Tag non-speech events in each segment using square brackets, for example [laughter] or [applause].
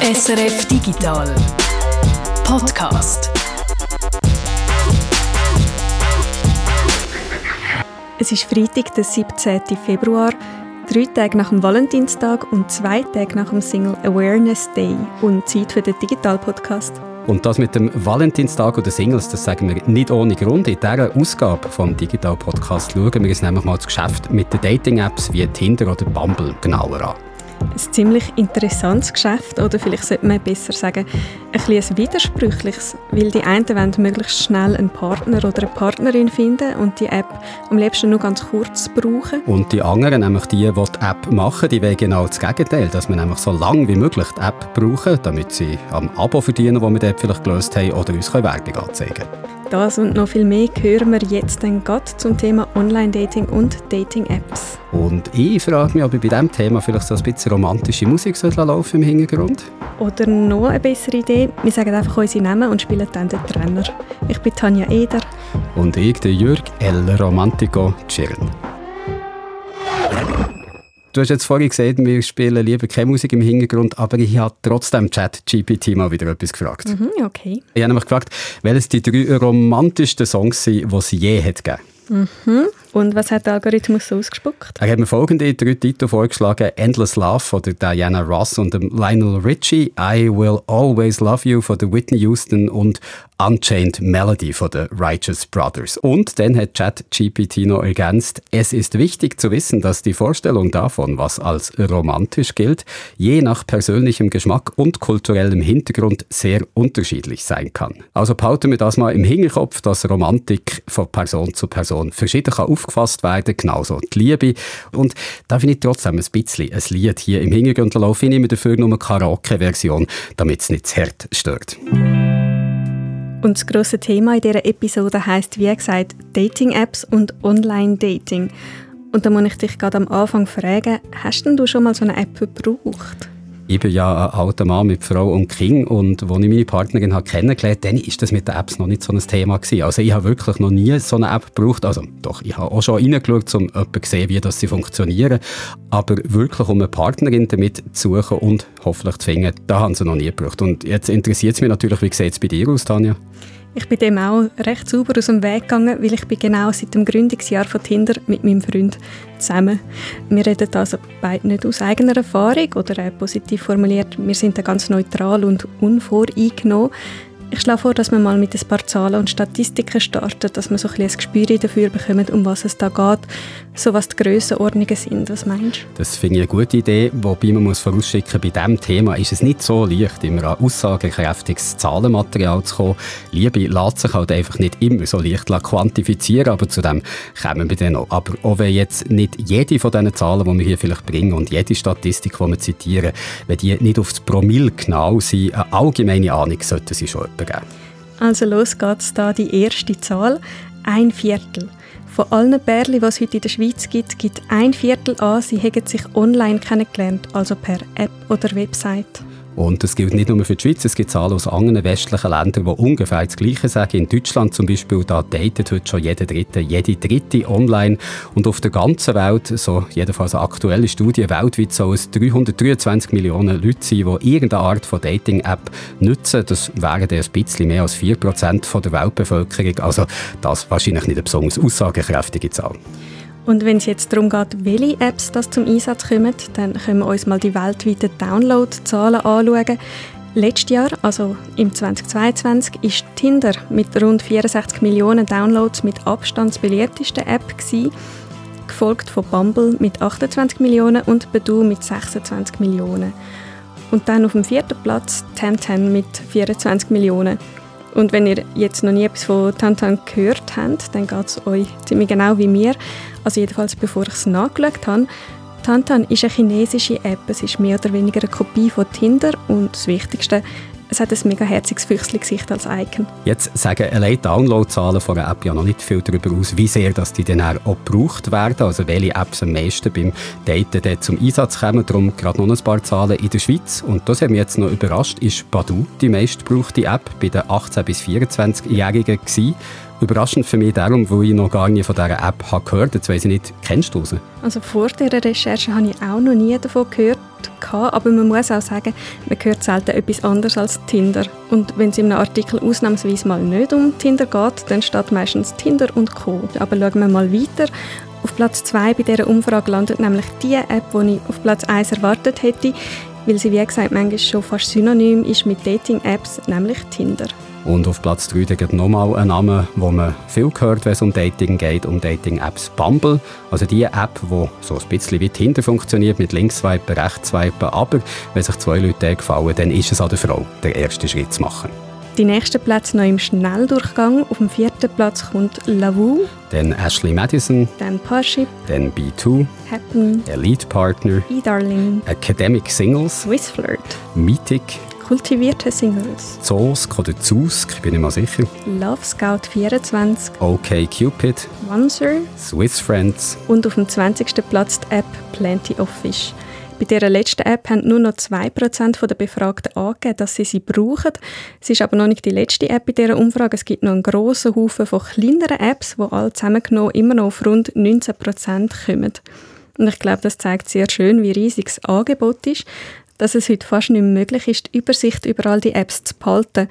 SRF Digital Podcast. Es ist Freitag, der 17. Februar, drei Tage nach dem Valentinstag und zwei Tage nach dem Single Awareness Day und Zeit für den Digital Podcast. Und das mit dem Valentinstag oder Singles, das sagen wir nicht ohne Grund. In dieser Ausgabe vom Digital Podcast schauen wir uns nämlich mal das Geschäft mit den Dating-Apps wie Tinder oder Bumble genauer an ein ziemlich interessantes Geschäft oder vielleicht sollte man besser sagen, ein, ein widersprüchliches, weil die einen wollen möglichst schnell einen Partner oder eine Partnerin finden und die App am liebsten nur ganz kurz brauchen. Und die anderen, nämlich die, die die App machen, die wollen genau das Gegenteil, dass man nämlich so lange wie möglich die App brauchen, damit sie am Abo verdienen, das wir dort vielleicht gelöst haben, oder uns Werbung anzeigen können. Das und noch viel mehr hören wir jetzt dann gerade zum Thema Online-Dating und Dating-Apps. Und ich frage mich, ob ich bei diesem Thema vielleicht so ein bisschen romantische Musik laufen im Hintergrund. Oder noch eine bessere Idee, wir sagen einfach unsere Namen und spielen dann den Trainer. Ich bin Tanja Eder. Und ich, der Jürg El Romantico Chirn. Du hast jetzt vorhin gesagt, wir spielen lieber keine Musik im Hintergrund, aber ich habe trotzdem Chat-GPT mal wieder etwas gefragt. Mhm, okay. Ich habe nämlich gefragt, welches die drei romantischsten Songs sind, die es je hat gegeben Mhm. Und was hat der Algorithmus so ausgespuckt? Er hat mir folgende drei Titel vorgeschlagen: Endless Love von Diana Ross und Lionel Richie, I Will Always Love You von Whitney Houston und Unchained Melody von den Righteous Brothers. Und dann hat ChatGPT noch ergänzt, es ist wichtig zu wissen, dass die Vorstellung davon, was als romantisch gilt, je nach persönlichem Geschmack und kulturellem Hintergrund sehr unterschiedlich sein kann. Also behalten wir das mal im Hinterkopf, dass Romantik von Person zu Person verschieden kann aufgefasst werden, genauso die Liebe. Und da finde ich trotzdem ein bisschen ein Lied hier im Hintergrund laufen. Ich nehme dafür nur eine Karaoke-Version, damit es nicht zu hart stört. Und das grosse Thema in dieser Episode heißt, wie gesagt, Dating-Apps und Online-Dating. Und da muss ich dich gerade am Anfang fragen, hast denn du schon mal so eine App gebraucht? Ich bin ja ein alter Mann mit Frau und Kind und als ich meine Partnerin habe kennengelernt habe, dann war das mit den Apps noch nicht so ein Thema gewesen. Also ich habe wirklich noch nie so eine App gebraucht. Also doch, ich habe auch schon reingeschaut, um zu sehen, wie das sie funktionieren. Aber wirklich, um eine Partnerin damit zu suchen und hoffentlich zu finden, da haben sie noch nie gebraucht. Und jetzt interessiert es mich natürlich, wie sieht es bei dir aus, Tanja? Ich bin dem auch recht sauber aus dem Weg gegangen, weil ich bin genau seit dem Gründungsjahr von Tinder mit meinem Freund zusammen. Wir reden also beide nicht aus eigener Erfahrung oder äh, positiv formuliert, wir sind da ganz neutral und unvoreingenommen. Ich schlage vor, dass wir mal mit ein paar Zahlen und Statistiken starten, dass wir so ein, ein Gespür dafür bekommen, um was es da geht, so was die Grössenordnungen sind. Was meinst du? Das finde ich eine gute Idee, wobei man muss vorausschicken, bei diesem Thema ist es nicht so leicht, immer an aussagekräftiges Zahlenmaterial zu kommen. Liebe lässt sich halt einfach nicht immer so leicht quantifizieren, aber zu dem kommen wir dann noch. Aber auch wenn jetzt nicht jede von diesen Zahlen, die wir hier vielleicht bringen und jede Statistik, die wir zitieren, wenn die nicht aufs Promille genau sind, eine allgemeine Ahnung sollten sie schon geben. Also los geht's da die erste Zahl, ein Viertel. Von allen Pärchen, die es heute in der Schweiz gibt, gibt ein Viertel an, sie hätten sich online kennengelernt, also per App oder Website. Und das gilt nicht nur für die Schweiz, es gibt Zahlen aus anderen westlichen Ländern, die ungefähr das Gleiche sagen. In Deutschland zum Beispiel, da datet heute schon jede dritte, jede dritte online. Und auf der ganzen Welt, so jedenfalls eine aktuelle Studie, weltweit soll es 323 Millionen Leute sein, die irgendeine Art von Dating-App nutzen. Das wären ein bisschen mehr als 4% der Weltbevölkerung. Also das wahrscheinlich nicht eine besonders aussagekräftige Zahl. Und wenn es jetzt darum geht, welche Apps das zum Einsatz kommen, dann können wir uns mal die weltweiten Downloadzahlen anschauen. Letztes Jahr, also im 2022, ist Tinder mit rund 64 Millionen Downloads mit Abstand beliebteste App gewesen, gefolgt von Bumble mit 28 Millionen und Badoo mit 26 Millionen. Und dann auf dem vierten Platz Tantan mit 24 Millionen. Und wenn ihr jetzt noch nie etwas von Tantan gehört habt, dann geht es euch ziemlich genau wie mir. Also jedenfalls bevor ich es nachgeschaut habe. Tantan ist eine chinesische App. Es ist mehr oder weniger eine Kopie von Tinder und das Wichtigste, es hat ein mega herziges Füchsli-Gesicht als Icon. Jetzt sagen allein Downloadzahlen von einer App ja noch nicht viel darüber aus, wie sehr dass die dann auch gebraucht werden. Also welche Apps am meisten beim Daten zum Einsatz kommen. Darum gerade noch ein paar Zahlen in der Schweiz. Und das hat mich jetzt noch überrascht, ist Badu die meistgebrauchte App bei den 18- bis 24-Jährigen gewesen. Überraschend für mich darum, weil ich noch gar nie von dieser App habe gehört Jetzt weiss ich nicht, kennst du sie? Also vor dieser Recherche habe ich auch noch nie davon gehört, aber man muss auch sagen, man hört selten etwas anderes als Tinder. Und wenn es in einem Artikel ausnahmsweise mal nicht um Tinder geht, dann steht meistens Tinder und Co. Aber schauen wir mal weiter. Auf Platz 2 bei dieser Umfrage landet nämlich die App, die ich auf Platz 1 erwartet hätte, weil sie, wie gesagt, manchmal schon fast synonym ist mit Dating-Apps, nämlich Tinder. Und auf Platz 3 gibt nochmal einen Namen, wo man viel hört, wenn es um Dating geht, um Dating-Apps Bumble. Also die App, die so ein bisschen wie Tinder funktioniert, mit Links-Swipen, Rechts-Swipen. Aber wenn sich zwei Leute gefallen, dann ist es an der Frau, den ersten Schritt zu machen. Die nächsten Plätze noch im Schnelldurchgang. Auf dem vierten Platz kommt Lavu. Dann Ashley Madison. Dann Parship. Dann B2. Happen. Elite Partner. E-Darling. Academic Singles. Swissflirt. Mythic. Kultivierte Singles. Zosk oder Zusk, ich bin nicht mal sicher. Love Scout 24. OK Cupid. Oncer. Swiss Friends. Und auf dem 20. Platz die App Plenty of Fish. Bei dieser letzten App haben nur noch 2% der Befragten angegeben, dass sie sie brauchen. Es ist aber noch nicht die letzte App in dieser Umfrage. Es gibt noch einen grossen Haufen von kleineren Apps, die alle zusammengenommen immer noch auf rund 19% kommen. Und ich glaube, das zeigt sehr schön, wie riesig das Angebot ist, dass es heute fast nicht mehr möglich ist, die Übersicht über all die Apps zu behalten.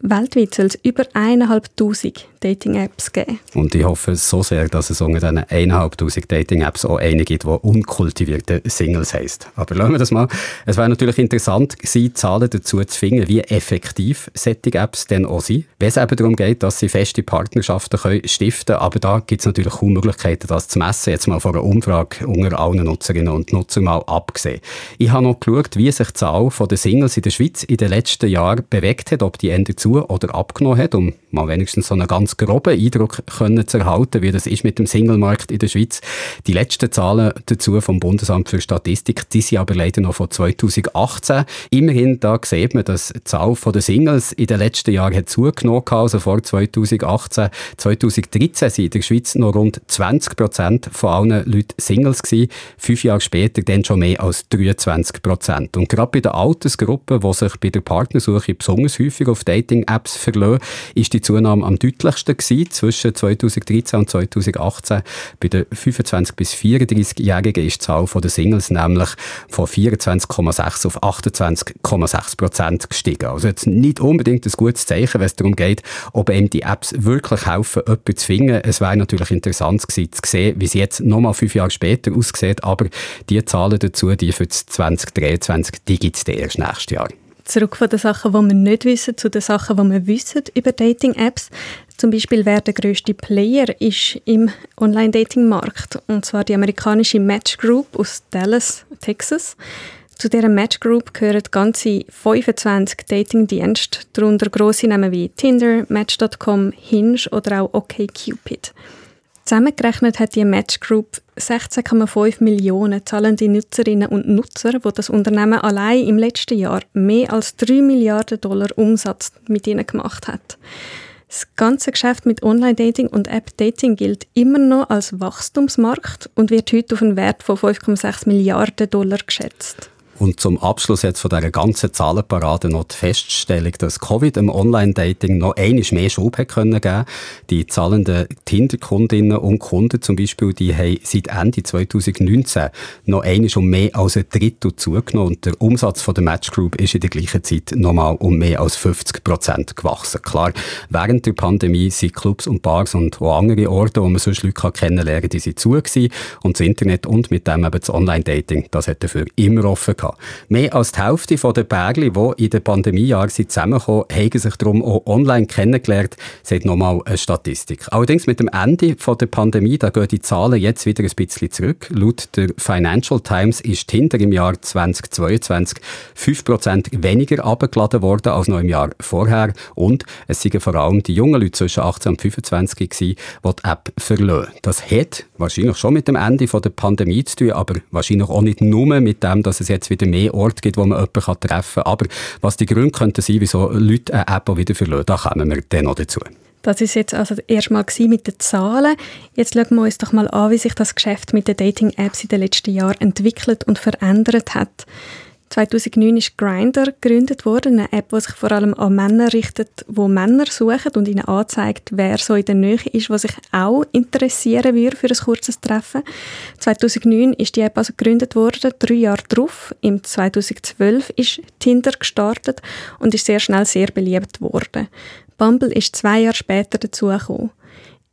Weltweit soll es über 1'500 Dating-Apps geben. Und ich hoffe so sehr, dass es unter diesen 1'500 Dating-Apps auch eine gibt, die unkultivierte Singles heisst. Aber lassen wir das mal. Es wäre natürlich interessant gewesen, Zahlen dazu zu finden, wie effektiv solche Apps denn auch sind. Wenn es eben darum geht, dass sie feste Partnerschaften können stiften können. Aber da gibt es natürlich kaum Möglichkeiten, das zu messen. Jetzt mal von einer Umfrage unter allen Nutzerinnen und Nutzern mal abgesehen. Ich habe noch geschaut, wie sich die Zahl der Singles in der Schweiz in den letzten Jahren bewegt hat, ob die Ende zu oder abgenommen hat, um mal wenigstens so einen ganz groben Eindruck können zu erhalten, wie das ist mit dem Singlemarkt in der Schweiz. Die letzten Zahlen dazu vom Bundesamt für Statistik, die sind aber leider noch von 2018. Immerhin, da sieht man, dass die Zahl der Singles in den letzten Jahren hat zugenommen hat, also vor 2018. 2013 sind in der Schweiz noch rund 20 Prozent von allen Leuten Singles gewesen. Fünf Jahre später dann schon mehr als 23 Prozent. Und gerade bei der Altersgruppe, die sich bei der Partnersuche besonders häufig auf Dating-Apps verlassen, ist die Zunahme am deutlichsten gewesen, zwischen 2013 und 2018. Bei den 25- bis 34-Jährigen ist die Zahl der Singles nämlich von 24,6 auf 28,6 Prozent gestiegen. Also jetzt nicht unbedingt ein gutes Zeichen, wenn es darum geht, ob eben die Apps wirklich helfen, jemanden zu finden. Es wäre natürlich interessant gewesen, zu sehen, wie es jetzt nochmal fünf Jahre später aussieht, aber die Zahlen dazu, die für 2023, die gibt es erst nächstes Jahr zurück von den Sachen, die wir nicht wissen, zu den Sachen, die wir wissen über Dating-Apps. Zum Beispiel, wer der grösste Player ist im Online-Dating-Markt. Und zwar die amerikanische Match Group aus Dallas, Texas. Zu dieser Match Group gehören ganze 25 Dating-Dienste, darunter grosse Namen wie Tinder, Match.com, Hinge oder auch OkCupid. Zusammengerechnet hat die Match Group 16,5 Millionen zahlende Nutzerinnen und Nutzer, wo das Unternehmen allein im letzten Jahr mehr als 3 Milliarden Dollar Umsatz mit ihnen gemacht hat. Das ganze Geschäft mit Online-Dating und App-Dating gilt immer noch als Wachstumsmarkt und wird heute auf einen Wert von 5,6 Milliarden Dollar geschätzt. Und zum Abschluss jetzt von dieser ganzen Zahlenparade noch die Feststellung, dass Covid im Online-Dating noch einiges mehr Schub hat können geben. Die zahlenden Tinder-Kundinnen und Kunden zum Beispiel, die haben seit Ende 2019 noch einiges um mehr als ein Drittel zugenommen und der Umsatz von der Match Group ist in der gleichen Zeit nochmal um mehr als 50 Prozent gewachsen. Klar, während der Pandemie sind Clubs und Bars und auch andere Orte, wo man sonst Leute kennenlernen kann, die sind zu gewesen. und das Internet und mit dem eben das Online-Dating, das hat dafür immer offen gehabt. Mehr als die Hälfte der Bergli, die in den Pandemiejahren zusammengekommen sind, haben sich darum auch online kennengelernt, sagt nochmal eine Statistik. Allerdings mit dem Ende der Pandemie, da gehen die Zahlen jetzt wieder ein bisschen zurück. Laut der Financial Times ist Tinder im Jahr 2022 5% weniger abgeladen worden als noch im Jahr vorher und es sind vor allem die jungen Leute zwischen 18 und 25 gewesen, die die App verlassen. Das hat wahrscheinlich schon mit dem Ende der Pandemie zu tun, aber wahrscheinlich auch nicht nur mit dem, dass es jetzt wieder mehr Orte gibt, wo man jemanden treffen kann. Aber was die Gründe könnten sein, wieso Leute eine App wieder verlassen, da kommen wir dann noch dazu. Das ist jetzt also erstmal mit den Zahlen. Jetzt schauen wir uns doch mal an, wie sich das Geschäft mit den Dating-Apps in den letzten Jahren entwickelt und verändert hat. 2009 ist Grindr gegründet worden, eine App, die sich vor allem an Männer richtet, wo Männer suchen und ihnen anzeigt, wer so in der Nähe ist, was sich auch interessieren würde für ein kurzes Treffen. 2009 ist die App also gegründet worden, drei Jahre darauf, im 2012 ist Tinder gestartet und ist sehr schnell sehr beliebt worden. Bumble ist zwei Jahre später dazugekommen.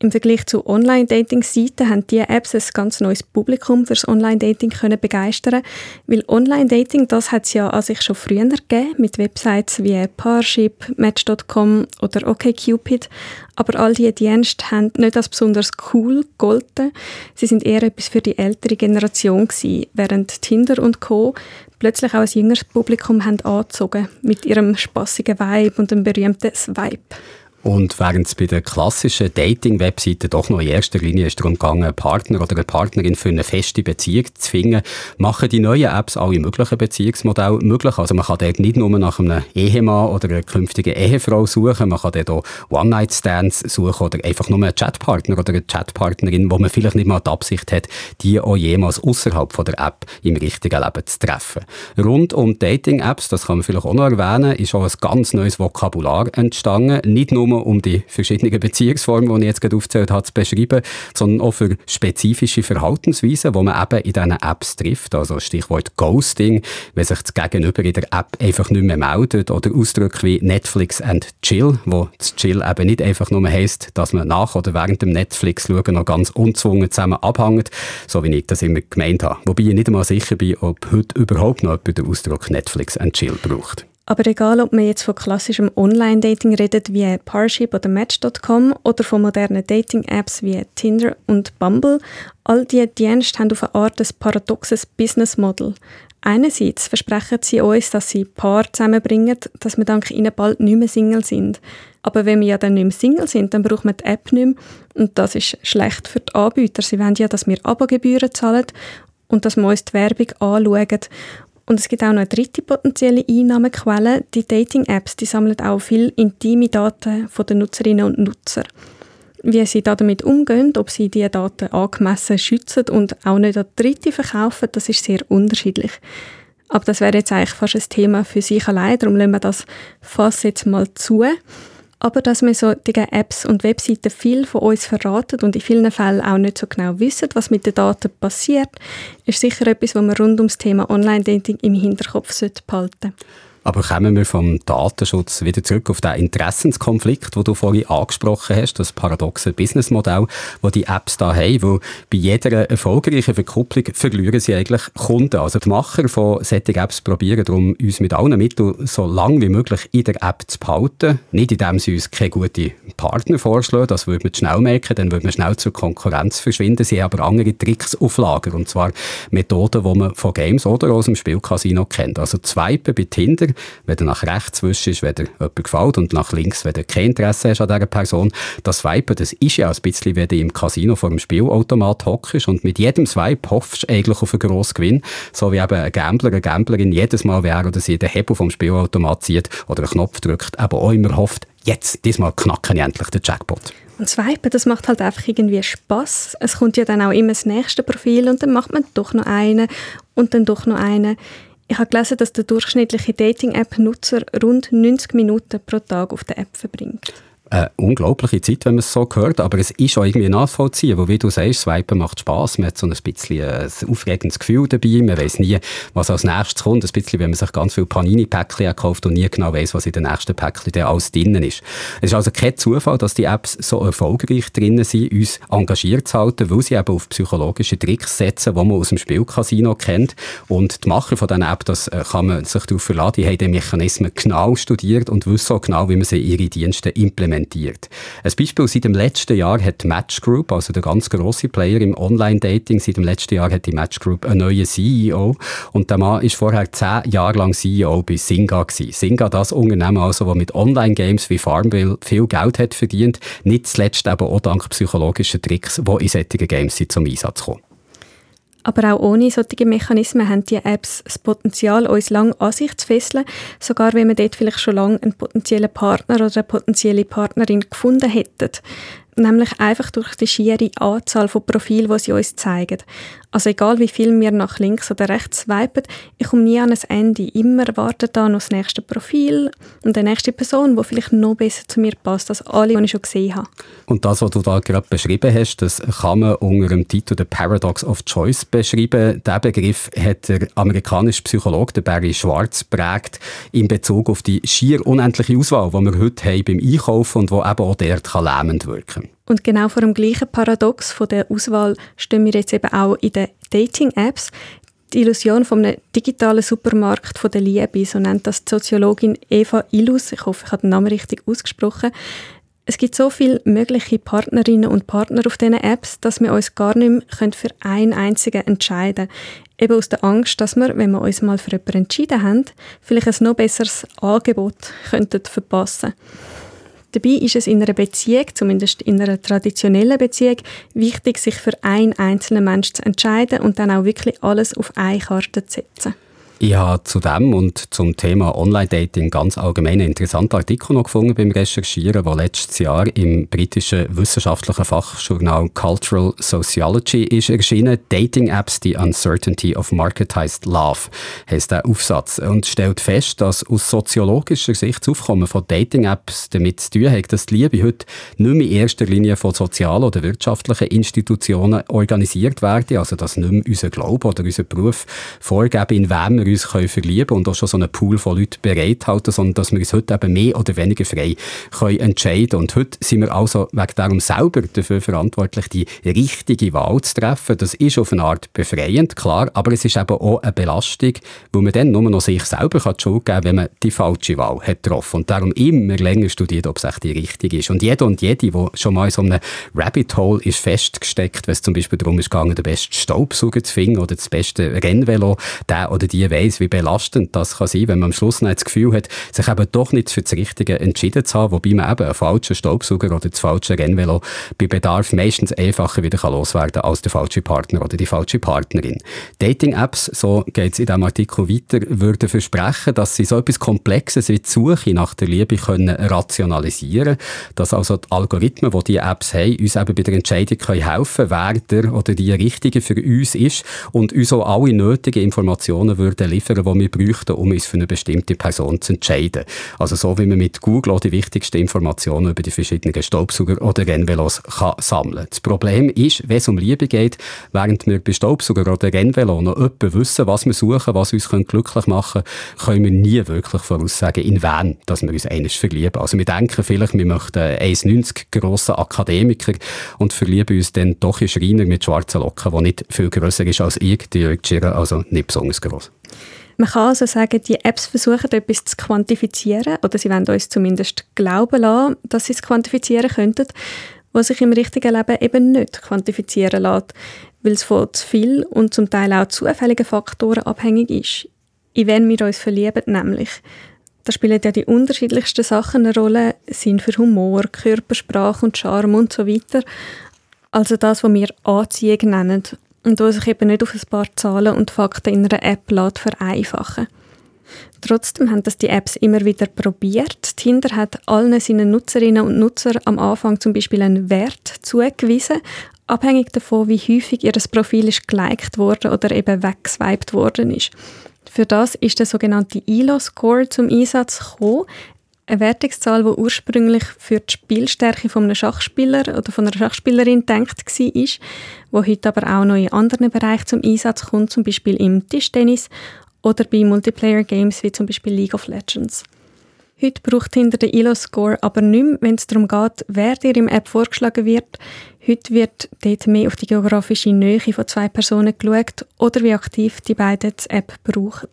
Im Vergleich zu Online-Dating-Seiten haben diese Apps ein ganz neues Publikum fürs Online-Dating können begeistern, weil Online-Dating, das hat es ja an sich schon früher gegeben, mit Websites wie Parship, Match.com oder OkCupid, aber all diese Dienste haben nicht als besonders cool gegolten. Sie sind eher etwas für die ältere Generation gewesen, während Tinder und Co. plötzlich auch ein jüngeres Publikum haben angezogen, mit ihrem spassigen Vibe und dem berühmten Swipe. Und während es bei den klassischen Dating-Webseiten doch noch in erster Linie ist darum gegangen, einen Partner oder eine Partnerin für eine feste Beziehung zu finden, machen die neuen Apps alle möglichen Beziehungsmodelle möglich. Also man kann dort nicht nur nach einem Ehemann oder einer künftigen Ehefrau suchen, man kann dort auch One-Night-Stands suchen oder einfach nur einen Chatpartner oder eine Chatpartnerin, wo man vielleicht nicht mal die Absicht hat, die auch jemals außerhalb der App im richtigen Leben zu treffen. Rund um Dating-Apps, das kann man vielleicht auch noch erwähnen, ist auch ein ganz neues Vokabular entstanden. Nicht nur nur um die verschiedenen Beziehungsformen, die ich jetzt gerade aufgezählt habe, zu beschreiben, sondern auch für spezifische Verhaltensweisen, die man eben in diesen Apps trifft. Also Stichwort Ghosting, wenn sich das Gegenüber in der App einfach nicht mehr meldet oder Ausdrücke wie Netflix and Chill, wo das Chill eben nicht einfach nur heisst, dass man nach oder während dem Netflix-Schauen noch ganz unzwungen zusammen abhängt, so wie ich das immer gemeint habe. Wobei ich nicht einmal sicher bin, ob heute überhaupt noch jemand den Ausdruck Netflix and Chill braucht. Aber egal, ob man jetzt von klassischem Online-Dating redet wie Parship oder Match.com oder von modernen Dating-Apps wie Tinder und Bumble, all diese Dienste haben auf eine Art ein paradoxes Business-Model. Einerseits versprechen sie uns, dass sie Paar zusammenbringen, dass wir dank ihnen bald nicht mehr Single sind. Aber wenn wir ja dann nicht mehr Single sind, dann braucht man die App nicht mehr. Und das ist schlecht für die Anbieter. Sie wollen ja, dass wir Abogebühren zahlen und dass wir uns die Werbung anschauen. Und es gibt auch noch eine dritte potenzielle Einnahmequelle. Die Dating-Apps die sammeln auch viel intime Daten von den Nutzerinnen und Nutzer. Wie sie damit umgehen, ob sie diese Daten angemessen schützen und auch nicht an Dritte verkaufen, das ist sehr unterschiedlich. Aber das wäre jetzt eigentlich fast ein Thema für sich allein, darum lassen wir das Fass jetzt mal zu. Aber dass wir solche Apps und Webseiten viel von uns verraten und in vielen Fällen auch nicht so genau wissen, was mit den Daten passiert, ist sicher etwas, was man rund ums Thema Online-Dating im Hinterkopf behalten sollte. Aber kommen wir vom Datenschutz wieder zurück auf den Interessenskonflikt, den du vorhin angesprochen hast, das paradoxe Businessmodell, das die Apps da haben, wo bei jeder erfolgreichen Verkupplung verlieren sie eigentlich Kunden. Also die Macher von solchen Apps probieren darum, uns mit allen Mitteln so lange wie möglich in der App zu behalten. Nicht indem sie uns keine guten Partner vorschlagen, das würde man schnell merken, dann würde man schnell zur Konkurrenz verschwinden. Sie haben aber andere Tricks auf Lager, und zwar Methoden, die man von Games oder aus dem Spielcasino kennt. Also Swipen bei Tinder wenn du nach rechts wischst, wenn dir jemand gefällt und nach links, wenn du kein Interesse hast an dieser Person. Das Swipen, das ist ja ein bisschen, wenn du im Casino vor dem Spielautomat hockst und mit jedem Swipe hoffst du eigentlich auf einen grossen Gewinn, so wie eben ein Gambler, eine Gamblerin jedes Mal, wer oder sie den Hebel vom Spielautomat zieht oder einen Knopf drückt, aber auch immer hofft, jetzt, diesmal knacken ich endlich den Jackpot. Und Swipen, das macht halt einfach irgendwie Spaß. Es kommt ja dann auch immer das nächste Profil und dann macht man doch noch einen und dann doch noch einen. Ich habe gelesen, dass der durchschnittliche Dating-App-Nutzer rund 90 Minuten pro Tag auf der App verbringt eine unglaubliche Zeit, wenn man es so hört, aber es ist auch irgendwie nachvollziehen, wo wie du sagst, Swipen macht Spaß, man hat so ein bisschen ein aufregendes Gefühl dabei, man weiß nie, was als nächstes kommt, ein bisschen, wenn man sich ganz viele Panini-Päckchen kauft und nie genau weiß, was in den nächsten Päckchen alles drinnen ist. Es ist also kein Zufall, dass die Apps so erfolgreich drinnen sind, uns engagiert zu halten, weil sie eben auf psychologische Tricks setzen, die man aus dem Spielcasino kennt. Und die Macher von diesen App, das äh, kann man sich darauf verlassen, die haben die Mechanismen genau studiert und wissen auch genau, wie man sie in ihre Dienste implementiert implementiert. Ein Beispiel seit dem letzten Jahr hat Match Group, also der ganz grosse Player im Online-Dating, seit dem letzten Jahr hat die Match Group einen neuen CEO und der Mann ist vorher zehn Jahre lang CEO bei Singa gewesen. Singa, das Unternehmen also, das mit Online-Games wie Farmville viel Geld hat verdient, nicht zuletzt aber auch dank psychologischer Tricks, die in solchen Games zum Einsatz kommen. Aber auch ohne solche Mechanismen haben die Apps das Potenzial, uns lang an sich zu fesseln, sogar wenn wir dort vielleicht schon lange einen potenziellen Partner oder eine potenzielle Partnerin gefunden hätten. nämlich einfach durch die schiere Anzahl von Profilen, die sie uns zeigen. Also egal wie viel wir nach links oder rechts swipen, ich komme nie an ein Ende. Immer wartet da noch das nächste Profil und die nächste Person, die vielleicht noch besser zu mir passt als alle, die ich schon gesehen habe. Und das, was du da gerade beschrieben hast, das kann man unter dem Titel The Paradox of Choice beschreiben. Der Begriff hat der amerikanische Psychologe Barry Schwartz prägt in Bezug auf die schier unendliche Auswahl, die wir heute haben beim Einkaufen und die eben auch dort lähmend wirken kann. Und genau vor dem gleichen Paradox von der Auswahl stehen wir jetzt eben auch in den Dating-Apps. Die Illusion von einem digitalen Supermarkt von der Liebe, so nennt das die Soziologin Eva Illus. Ich hoffe, ich habe den Namen richtig ausgesprochen. Es gibt so viele mögliche Partnerinnen und Partner auf diesen Apps, dass wir uns gar nicht mehr für einen einzigen entscheiden können. Eben aus der Angst, dass wir, wenn wir uns mal für jemanden entschieden haben, vielleicht ein noch besseres Angebot verpassen könnten. Dabei ist es in einer Beziehung, zumindest in einer traditionellen Beziehung, wichtig, sich für einen einzelnen Menschen zu entscheiden und dann auch wirklich alles auf eine Karte zu setzen. Ich habe zu dem und zum Thema Online-Dating ganz allgemein einen interessanten Artikel noch gefunden beim Recherchieren, der letztes Jahr im britischen wissenschaftlichen Fachjournal Cultural Sociology ist erschienen. Dating-Apps, The Uncertainty of Marketized Love, heißt der Aufsatz und stellt fest, dass aus soziologischer Sicht das Aufkommen von Dating-Apps damit zu tun hat, dass die Liebe heute nicht mehr in erster Linie von sozialen oder wirtschaftlichen Institutionen organisiert werden, also dass nicht mehr unser Glaube oder unser Beruf vorgeben, in wem wir uns können verlieben können und auch schon so einen Pool von Leuten bereithalten, sondern dass wir uns heute eben mehr oder weniger frei können entscheiden Und heute sind wir also wegen darum selber dafür verantwortlich, die richtige Wahl zu treffen. Das ist auf eine Art befreiend, klar, aber es ist eben auch eine Belastung, wo man dann nur noch sich selber die Schuld geben kann, wenn man die falsche Wahl hat getroffen. Und darum immer länger studiert, ob es echt die richtige ist. Und jeder und jede, der schon mal in so einem Rabbit Hole ist festgesteckt, wenn es zum Beispiel darum ist gegangen, den besten Staubsauger zu finden oder das beste Rennvelo, der oder die weiss, wie belastend das kann sein, wenn man am Schluss nicht das Gefühl hat, sich eben doch nicht für das Richtige entschieden zu haben, wobei man eben einen falschen Staubsauger oder das falsche Rennvelo bei Bedarf meistens einfacher wieder loswerden kann als der falsche Partner oder die falsche Partnerin. Dating-Apps, so geht es in diesem Artikel weiter, würden versprechen, dass sie so etwas Komplexes wie die Suche nach der Liebe können rationalisieren dass also die Algorithmen, die diese Apps haben, uns eben bei der Entscheidung können helfen wer der oder die Richtige für uns ist und uns auch alle nötigen Informationen würden liefern, die wir bräuchten, um uns für eine bestimmte Person zu entscheiden. Also so wie man mit Google auch die wichtigsten Informationen über die verschiedenen Staubsauger oder Rennvelos kann sammeln Das Problem ist, wenn es um Liebe geht, während wir bei Staubsauger oder Rennvelo noch etwa wissen, was wir suchen, was uns glücklich machen können, können wir nie wirklich voraussagen, in wen dass wir uns eines verlieben. Also wir denken vielleicht, wir möchten 1,90 grossen Akademiker und verlieben uns dann doch in Schreiner mit schwarzen Locken, der nicht viel grösser ist als ich, die Jörg also nicht besonders gross. Man kann also sagen, die Apps versuchen etwas zu quantifizieren oder sie wollen uns zumindest glauben lassen, dass sie es quantifizieren könnten, was sich im richtigen Leben eben nicht quantifizieren lässt, weil es von zu viel und zum Teil auch zufälligen Faktoren abhängig ist. In wen wir uns verlieben, nämlich. Da spielen ja die unterschiedlichsten Sachen eine Rolle, Sinn für Humor, Körpersprache und Charme und so weiter. Also das, was wir Anziehung nennen und wo sich eben nicht auf ein paar Zahlen und Fakten in einer App lässt vereinfachen Trotzdem haben das die Apps immer wieder probiert. Tinder hat allen seinen Nutzerinnen und Nutzern am Anfang zum Beispiel einen Wert zugewiesen, abhängig davon, wie häufig ihr Profil ist geliked worden oder eben weggeswiped worden ist. Für das ist der sogenannte ELO-Score zum Einsatz gekommen. Eine Wertungszahl, die ursprünglich für die Spielstärke von einem Schachspieler oder von einer Schachspielerin gedacht war, die heute aber auch noch in anderen Bereichen zum Einsatz kommt, zum Beispiel im Tischtennis oder bei Multiplayer-Games wie zum Beispiel League of Legends. Heute braucht hinter den ILO-Score aber nicht wenn es darum geht, wer dir im App vorgeschlagen wird. Heute wird dort mehr auf die geografische Nähe von zwei Personen geschaut oder wie aktiv die beiden die App brauchen.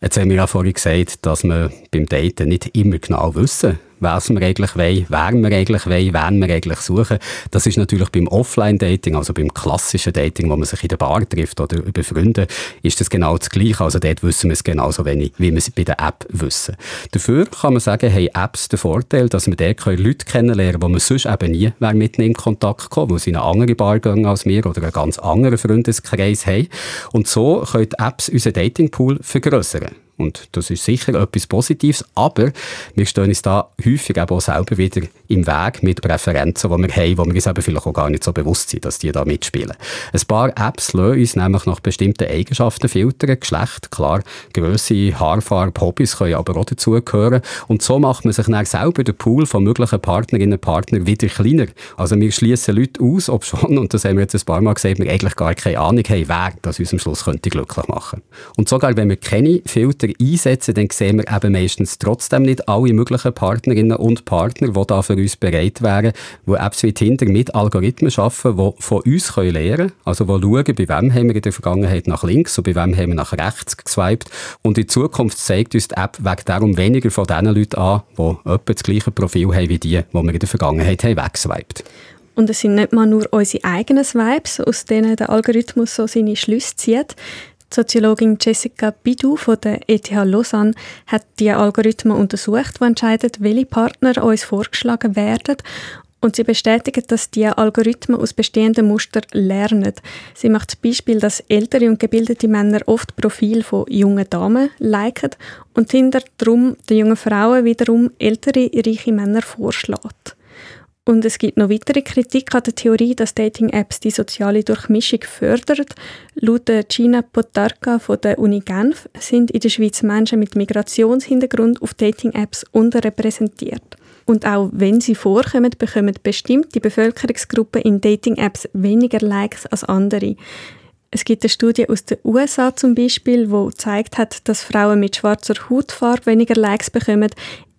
Jetzt haben wir ja vorhin gesagt, dass wir beim Daten nicht immer genau wissen, was wir eigentlich wollen, wer wir eigentlich wollen, wen wir eigentlich suchen. Das ist natürlich beim Offline-Dating, also beim klassischen Dating, wo man sich in der Bar trifft oder über Freunde, ist das genau das Gleiche. Also dort wissen wir es genauso wenig, wie wir es bei der App wissen. Dafür kann man sagen, haben Apps den Vorteil, dass wir dort Leute kennenlernen können, die wir sonst eben nie mit in Kontakt kommen, weil sie in eine andere Bar gehen als wir oder einen ganz anderen Freundeskreis haben. Und so können Apps unseren Datingpool vergrößern. Und das ist sicher etwas Positives, aber wir stehen uns da häufig eben auch selber wieder im Weg mit Präferenzen, die wir haben, wo wir uns eben vielleicht auch gar nicht so bewusst sind, dass die da mitspielen. Ein paar Apps lassen uns nämlich nach bestimmten Eigenschaften filtern. Geschlecht, klar, Größe, Haarfarbe, Hobbys können aber auch dazugehören. Und so macht man sich dann selber den Pool von möglichen Partnerinnen und Partnern wieder kleiner. Also wir schließen Leute aus, ob schon, und das haben wir jetzt ein paar Mal gesagt, wir eigentlich gar keine Ahnung haben, wer das uns am Schluss könnte glücklich machen. Und sogar wenn wir keine Filter einsetzen, dann sehen wir eben meistens trotzdem nicht alle möglichen Partnerinnen und Partner, die da für uns bereit wären, die Apps wie Tinder mit Algorithmen arbeiten, die von uns können lernen können, also die schauen, bei wem haben wir in der Vergangenheit nach links und bei wem haben wir nach rechts geswiped. Und in Zukunft zeigt uns die App wegen darum weniger von den Leuten an, die etwa das gleiche Profil haben wie die, die wir in der Vergangenheit haben weggeswiped. Und es sind nicht mal nur unsere eigenen Swipes, aus denen der Algorithmus so seine Schlüsse zieht. Soziologin Jessica Bidou von der ETH Lausanne hat die Algorithmen untersucht, die entscheiden, welche Partner uns vorgeschlagen werden. Und sie bestätigen, dass die Algorithmen aus bestehenden Mustern lernen. Sie macht das Beispiel, dass ältere und gebildete Männer oft Profil von jungen Damen liken und hinter drum den jungen Frauen wiederum ältere, reiche Männer vorschlägt. Und es gibt noch weitere Kritik an der Theorie, dass Dating-Apps die soziale Durchmischung fördern. Laut Gina Potarka von der Uni Genf sind in der Schweiz Menschen mit Migrationshintergrund auf Dating-Apps unterrepräsentiert. Und auch wenn sie vorkommen, bekommen bestimmte Bevölkerungsgruppen in Dating-Apps weniger Likes als andere. Es gibt eine Studie aus den USA zum Beispiel, die gezeigt hat, dass Frauen mit schwarzer Hautfarbe weniger Likes bekommen,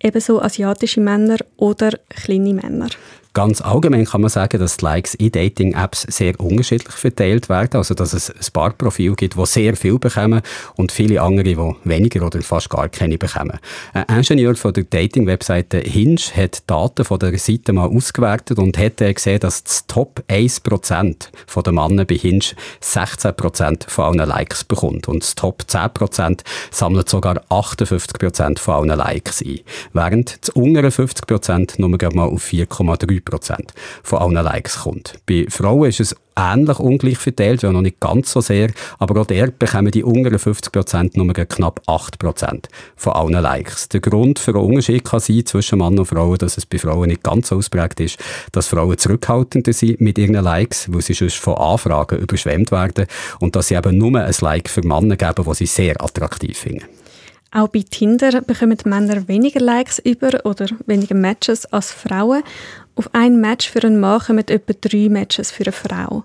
ebenso asiatische Männer oder kleine Männer. Ganz allgemein kann man sagen, dass die Likes in Dating-Apps sehr unterschiedlich verteilt werden. Also, dass es ein paar Profile gibt, die sehr viel bekommen und viele andere, die weniger oder fast gar keine bekommen. Ein Ingenieur von der Dating-Webseite Hinge hat Daten von der Seite mal ausgewertet und hat gesehen, dass das Top 1% der Männer bei Hinge 16% von allen Likes bekommt. Und das Top 10% sammelt sogar 58% von allen Likes ein. Während das untere 50% nur mal auf 4,3 3% von allen Likes kommt. Bei Frauen ist es ähnlich ungleich verteilt, ja noch nicht ganz so sehr, aber auch dort bekommen die unteren 50% nur knapp 8% von allen Likes. Der Grund für einen Unterschied kann sein zwischen Mann und Frau, dass es bei Frauen nicht ganz so ausprägt ist, dass Frauen zurückhaltender sind mit ihren Likes, weil sie sonst von Anfragen überschwemmt werden und dass sie eben nur ein Like für Männer geben, die sie sehr attraktiv finden. Auch bei Tinder bekommen Männer weniger Likes über oder weniger Matches als Frauen. Auf ein Match für einen Mann kommen etwa drei Matches für eine Frau.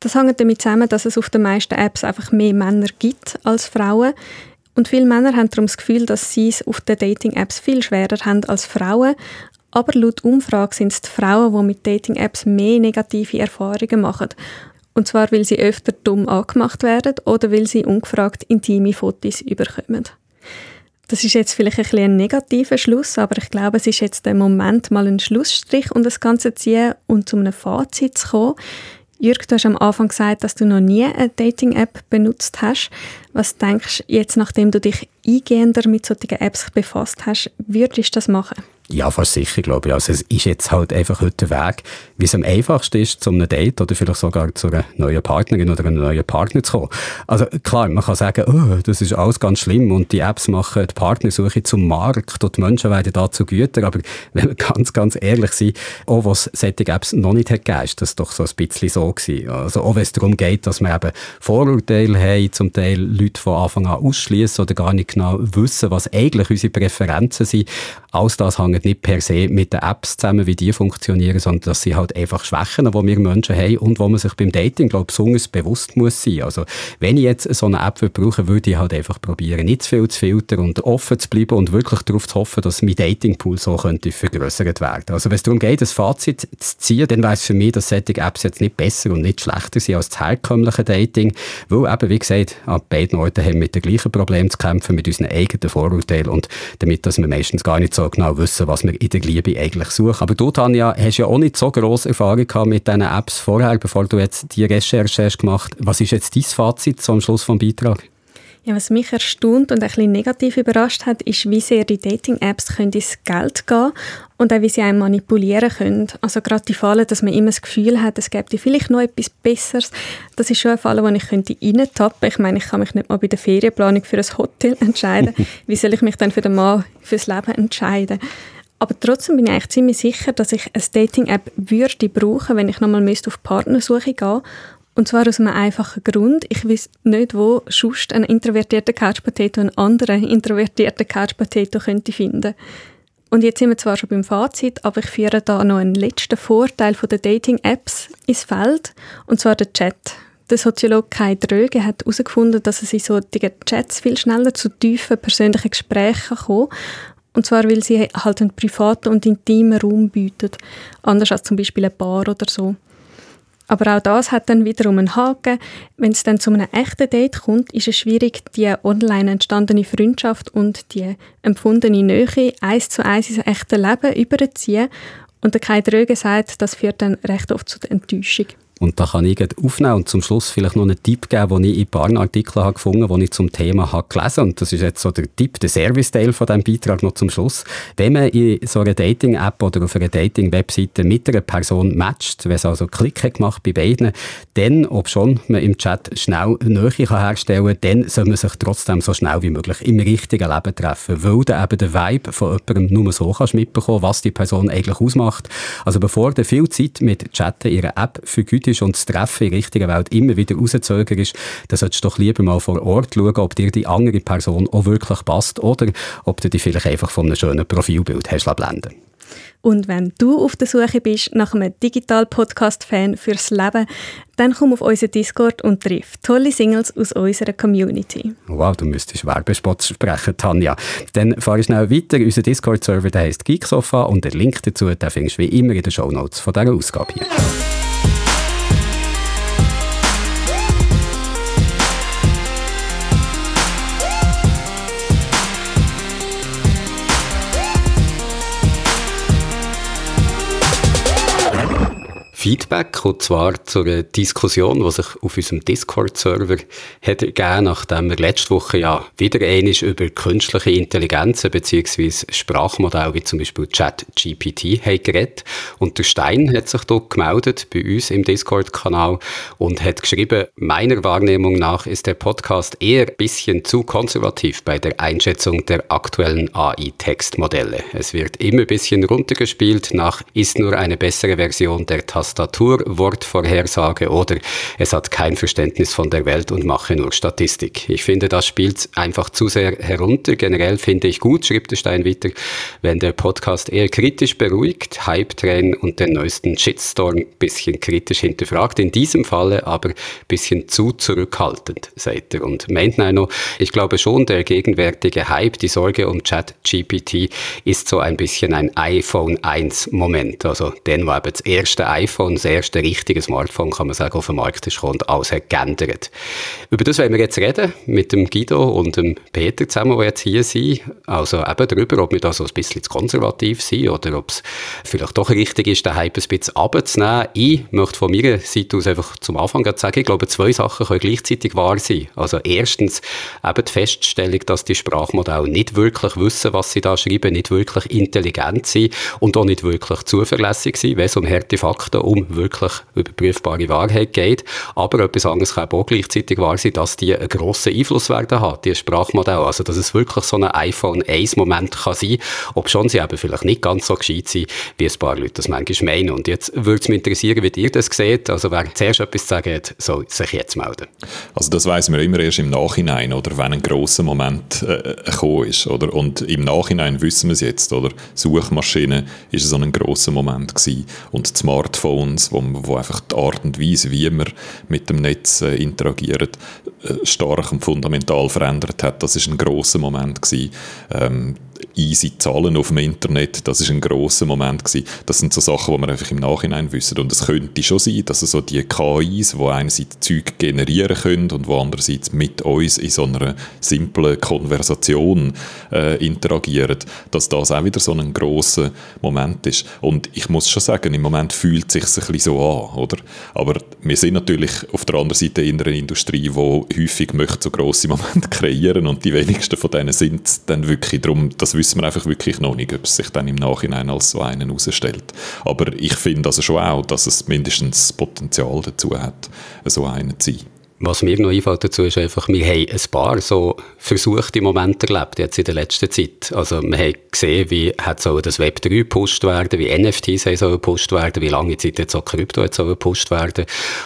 Das hängt damit zusammen, dass es auf den meisten Apps einfach mehr Männer gibt als Frauen. Und viele Männer haben darum das Gefühl, dass sie es auf den Dating-Apps viel schwerer haben als Frauen. Aber laut Umfrage sind es die Frauen, die mit Dating-Apps mehr negative Erfahrungen machen. Und zwar, weil sie öfter dumm angemacht werden oder weil sie ungefragt intime Fotos überkommen. Das ist jetzt vielleicht ein, bisschen ein negativer Schluss, aber ich glaube, es ist jetzt der Moment, mal einen Schlussstrich und das Ganze zu ziehen und zu einem Fazit zu kommen. Jürg, du hast am Anfang gesagt, dass du noch nie eine Dating-App benutzt hast. Was denkst du jetzt, nachdem du dich eingehender mit solchen Apps befasst hast, würdest du das machen? Ja, fast sicher, glaube ich. Also es ist jetzt halt einfach heute der Weg, wie es am einfachsten ist, zu einem Date oder vielleicht sogar zu einer neuen Partnerin oder einem neuen Partner zu kommen. Also klar, man kann sagen, oh, das ist alles ganz schlimm und die Apps machen die Partnersuche zum Markt und die Menschen werden da zu Gütern. Aber wenn wir ganz, ganz ehrlich sind, auch was solche Apps noch nicht hat ist das doch so ein bisschen so gewesen. Also auch wenn es darum geht, dass wir eben Vorurteile haben, zum Teil Leute von Anfang an ausschließen oder gar nicht genau wissen, was eigentlich unsere Präferenzen sind. Alles das hängt nicht per se mit den Apps zusammen, wie die funktionieren, sondern dass sie halt einfach Schwächen, die wir Menschen haben und wo man sich beim Dating, glaube ich, besonders bewusst muss sein. Also, wenn ich jetzt so eine App brauche, würde ich halt einfach probieren, nicht zu viel zu filtern und offen zu bleiben und wirklich darauf zu hoffen, dass mein Datingpool so könnte vergrößert werden. Also, wenn es darum geht, ein Fazit zu ziehen, dann wäre es für mich, dass solche Apps jetzt nicht besser und nicht schlechter sind als das herkömmliche Dating, weil eben, wie gesagt, an beiden Orten haben wir mit dem gleichen Problem zu kämpfen, mit unseren eigenen Vorurteilen und damit, dass wir meistens gar nicht so genau wissen, was wir in der Liebe eigentlich suchen. Aber du, Tanja, hast ja auch nicht so grosse Erfahrung gehabt mit diesen Apps vorher, bevor du jetzt die Recherche hast gemacht. Was ist jetzt dein Fazit am Schluss vom Beitrag? Ja, was mich erstaunt und ein bisschen negativ überrascht hat, ist, wie sehr die Dating-Apps ins Geld gehen und auch wie sie einen manipulieren können. Also gerade die Fälle, dass man immer das Gefühl hat, es gäbe vielleicht noch etwas Besseres, das ist schon ein Fall, wo ich könnte reintappen Ich meine, ich kann mich nicht mal bei der Ferienplanung für ein Hotel [laughs] entscheiden. wie soll ich mich dann für den Mann fürs Leben entscheiden? Aber trotzdem bin ich eigentlich ziemlich sicher, dass ich eine Dating-App würde brauchen, wenn ich nochmal auf Partnersuche gehen und zwar aus einem einfachen Grund. Ich weiß nicht, wo sonst ein introvertierter Couch Potato einen anderen introvertierten Couch Potato könnte. Und jetzt sind wir zwar schon beim Fazit, aber ich führe da noch einen letzten Vorteil von den Dating-Apps ins Feld, und zwar den Chat. Der Soziologe Kai Dröge hat herausgefunden, dass es in solchen Chats viel schneller zu tiefen persönlichen Gesprächen kommen und zwar, weil sie halt einen privaten und intimen Raum bieten, anders als zum Beispiel ein Bar oder so. Aber auch das hat dann wiederum einen Haken. Wenn es dann zu einem echten Date kommt, ist es schwierig, die online entstandene Freundschaft und die empfundene Nähe eins zu eins ins echte Leben überzuziehen. Und der Kai Dröge sagt, das führt dann recht oft zu der Enttäuschung. Und da kann ich aufnehmen und zum Schluss vielleicht noch einen Tipp geben, den ich in ein paar Artikeln habe gefunden habe, die ich zum Thema habe gelesen Und das ist jetzt so der Tipp, der Service-Teil von diesem Beitrag noch zum Schluss. Wenn man in so einer Dating-App oder auf einer Dating-Webseite mit einer Person matcht, wenn es also Klick gemacht bei beiden, dann, ob schon man im Chat schnell Nähe kann herstellen kann, dann soll man sich trotzdem so schnell wie möglich im richtigen Leben treffen, weil dann eben der Vibe von jemandem nur so kannst mitbekommen, was die Person eigentlich ausmacht. Also bevor du viel Zeit mit Chatten in einer App vergütet, ist und das Treffen in der richtigen Welt immer wieder rauszögerst, dann solltest du doch lieber mal vor Ort schauen, ob dir die andere Person auch wirklich passt oder ob du dich vielleicht einfach von einem schönen Profilbild hast blenden und wenn du auf der Suche bist nach einem Digital-Podcast-Fan fürs Leben, dann komm auf unseren Discord und triff tolle Singles aus unserer Community. Wow, du müsstest Werbespot sprechen, Tanja. Dann fahre ich schnell weiter. Unser Discord-Server heisst Geeksofa und der Link dazu den findest du wie immer in den Shownotes von dieser Ausgabe hier. Feedback, und zwar zu einer Diskussion, die sich auf unserem Discord-Server hat ergeben, nachdem wir letzte Woche ja wieder einig über künstliche Intelligenzen bzw. Sprachmodelle wie zum Beispiel ChatGPT haben geredet. Und der Stein hat sich dort gemeldet bei uns im Discord-Kanal und hat geschrieben, meiner Wahrnehmung nach ist der Podcast eher ein bisschen zu konservativ bei der Einschätzung der aktuellen AI-Textmodelle. Es wird immer ein bisschen runtergespielt nach ist nur eine bessere Version der Tastatur Tastaturwortvorhersage oder es hat kein Verständnis von der Welt und mache nur Statistik. Ich finde, das spielt einfach zu sehr herunter. Generell finde ich gut, schreibt der Stein wenn der Podcast eher kritisch beruhigt, Hype-Train und den neuesten Shitstorm bisschen kritisch hinterfragt. In diesem Falle aber bisschen zu zurückhaltend, sagt er. Und meint noch, ich glaube schon, der gegenwärtige Hype, die Sorge um Chat-GPT ist so ein bisschen ein iPhone 1 Moment. Also, den war das erste iPhone Smartphone, das erste richtige Smartphone, kann man sagen, auf den Markt ist gekommen und alles hat geändert. Über das wollen wir jetzt reden, mit dem Guido und dem Peter zusammen, die jetzt hier sind. Also eben darüber, ob wir da so ein bisschen zu konservativ sind oder ob es vielleicht doch richtig ist, den Hype ein bisschen abzunehmen. Ich möchte von meiner Seite aus einfach zum Anfang sagen, ich glaube, zwei Sachen können gleichzeitig wahr sein. Also erstens eben die Feststellung, dass die Sprachmodelle nicht wirklich wissen, was sie da schreiben, nicht wirklich intelligent sind und auch nicht wirklich zuverlässig sind, wenn es um harte Fakten um wirklich überprüfbare Wahrheit geht. Aber etwas anderes kann auch gleichzeitig wahr sein, dass die einen grossen Einfluss werden haben, die Sprachmodelle. Also, dass es wirklich so ein iPhone 1 Moment kann sein, ob schon sie eben vielleicht nicht ganz so gescheit sind, wie ein paar Leute das manchmal meinen. Und jetzt würde es mich interessieren, wie ihr das seht. Also, wer zuerst etwas zu sagen hat, soll sich jetzt melden. Also, das weiss man immer erst im Nachhinein, oder wenn ein grosser Moment äh, gekommen ist, oder? Und im Nachhinein wissen wir es jetzt, oder? Suchmaschine ist so ein grosser Moment gewesen. Und Smartphone Smartphones, wo, wo einfach die Art und Weise, wie man mit dem Netz äh, interagiert, äh, stark und fundamental verändert hat. Das ist ein großer Moment gewesen. Ähm, easy zahlen auf dem Internet, das ist ein großer Moment gewesen. Das sind so Sachen, die wir einfach im Nachhinein wissen. Und es könnte schon sein, dass so die KIs, die einerseits Zeug generieren können und wo andererseits mit uns in so einer simplen Konversation äh, interagieren, dass das auch wieder so ein großer Moment ist. Und ich muss schon sagen, im Moment fühlt es sich ein bisschen so an, oder? Aber wir sind natürlich auf der anderen Seite in einer Industrie, die häufig möchte so grosse Momente [laughs] kreieren und die wenigsten von denen sind dann wirklich drum, das wissen wir einfach wirklich noch nicht, ob es sich dann im Nachhinein als so einen herausstellt. Aber ich finde also schon auch, dass es mindestens Potenzial dazu hat, so einen zu sein. Was mir noch einfällt dazu ist einfach, wir haben ein paar so versuchte Momente erlebt jetzt in der letzten Zeit. Also wir haben gesehen, wie hat so das Web 3 gepusht werden, wie NFTs sollen gepusht werden, wie lange Zeit jetzt auch Krypto soll gepusht werden.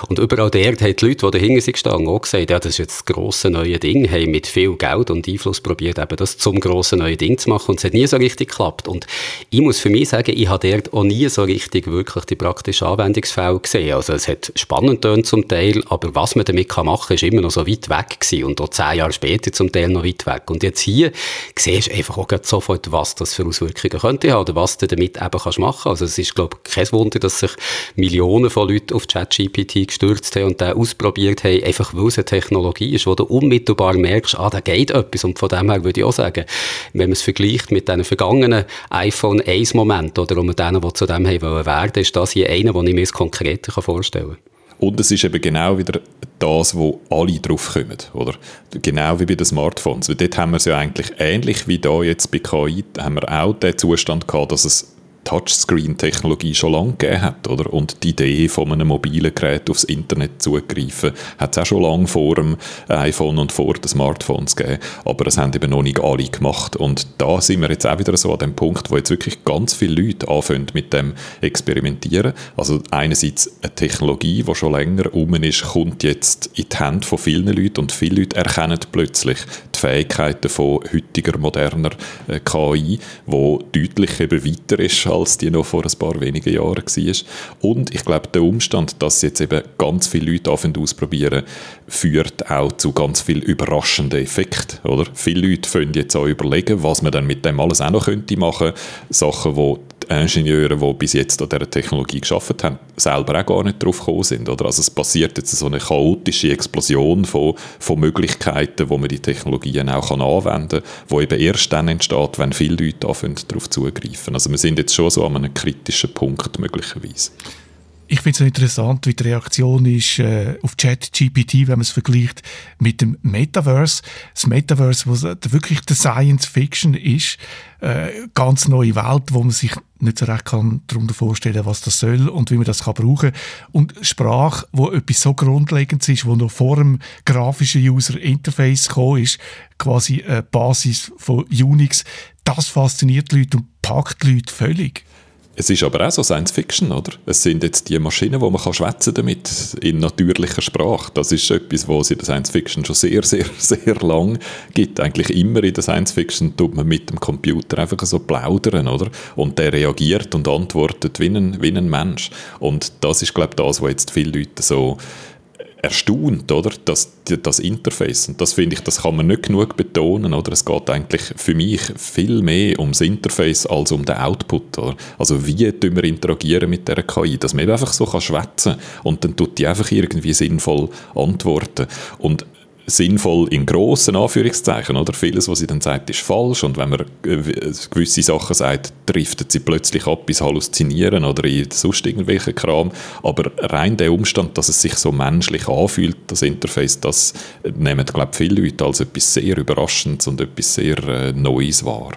Und überall dort haben die Leute, die dahinter sind gestanden, auch gesagt, ja, das ist jetzt das grosse neue Ding, haben mit viel Geld und Einfluss probiert, eben das zum grossen neuen Ding zu machen und es hat nie so richtig geklappt. Und ich muss für mich sagen, ich habe dort auch nie so richtig wirklich die praktischen Anwendungsfälle gesehen. Also es hat spannend zum Teil, aber was man damit kann machen, ist immer noch so weit weg gewesen und auch zehn Jahre später zum Teil noch weit weg. Und jetzt hier siehst du einfach auch sofort, was das für Auswirkungen könnte haben oder was du damit eben kannst machen. Also es ist, glaube ich, kein Wunder, dass sich Millionen von Leuten auf ChatGPT gestürzt haben und den ausprobiert haben, einfach weil es eine Technologie ist, wo du unmittelbar merkst, ah, da geht etwas. Und von dem her würde ich auch sagen, wenn man es vergleicht mit den vergangenen iPhone 1 Moment oder mit denen, die zu dem haben wollen ist das hier einer, den ich mir konkreter vorstellen kann. Und es ist eben genau wieder das, wo alle drauf kommen, oder? Genau wie bei den Smartphones. Weil dort haben wir es ja eigentlich ähnlich wie da jetzt bei KI, haben wir auch den Zustand gehabt, dass es Touchscreen-Technologie schon lange gegeben hat, oder? Und die Idee von einem mobilen Gerät aufs Internet zugreifen, hat es auch schon lange vor dem iPhone und vor den Smartphones gegeben. Aber das haben eben noch nicht alle gemacht. Und da sind wir jetzt auch wieder so an dem Punkt, wo jetzt wirklich ganz viele Leute anfangen mit dem experimentieren. Also einerseits eine Technologie, die schon länger um ist, kommt jetzt in die Hände von vielen Leuten und viele Leute erkennen plötzlich Fähigkeiten von heutiger, moderner äh, KI, wo deutlich eben weiter ist als die noch vor ein paar wenigen Jahren war. Und ich glaube, der Umstand, dass jetzt eben ganz viele Leute ausprobieren, führt auch zu ganz viel überraschenden Effekten. Oder? Viele Leute fangen jetzt auch überlegen, was man dann mit dem alles auch noch könnte machen. Sachen, die die Ingenieure, die bis jetzt an dieser Technologie geschafft haben, selber auch gar nicht drauf gekommen sind. Oder? Also es passiert jetzt so eine chaotische Explosion von, von Möglichkeiten, wo man die Technologien auch anwenden kann, die eben erst dann entsteht, wenn viele Leute anfangen, darauf zugreifen. Also wir sind jetzt schon so an einem kritischen Punkt möglicherweise. Ich finde es interessant, wie die Reaktion ist äh, auf ChatGPT, wenn man es vergleicht mit dem Metaverse. Das Metaverse, was wirklich der Science Fiction ist, äh, ganz neue Welt, wo man sich nicht so recht kann darunter vorstellen, was das soll und wie man das kann brauchen. Und Sprache, wo etwas so Grundlegendes ist, wo noch vor dem grafischen User Interface gekommen ist, quasi eine Basis von Unix, das fasziniert die Leute und packt die Leute völlig. Es ist aber auch so Science Fiction, oder? Es sind jetzt die Maschinen, wo man kann schwätzen damit in natürlicher Sprache. Das ist etwas, was es in der Science Fiction schon sehr, sehr, [laughs] sehr lang gibt. Eigentlich immer in der Science Fiction tut man mit dem Computer einfach so plaudern, oder? Und der reagiert und antwortet wie ein, wie ein Mensch. Und das ist, glaube ich, das, was jetzt viele Leute so erstaunt, oder? Das, das Interface. Und das finde ich, das kann man nicht genug betonen, oder? Es geht eigentlich für mich viel mehr ums Interface als um den Output, oder? Also wie tun wir interagieren mit der KI, dass man einfach so schwätzen kann und dann tut die einfach irgendwie sinnvoll antworten. Und sinnvoll in grossen Anführungszeichen, oder? Vieles, was sie dann sagt, ist falsch und wenn man gewisse Sachen sagt, driftet sie plötzlich ab ins Halluzinieren oder in sonst irgendwelchen Kram. Aber rein der Umstand, dass es sich so menschlich anfühlt, das Interface, das nehmen, glaube ich, viele Leute als etwas sehr Überraschendes und etwas sehr äh, Neues wahr.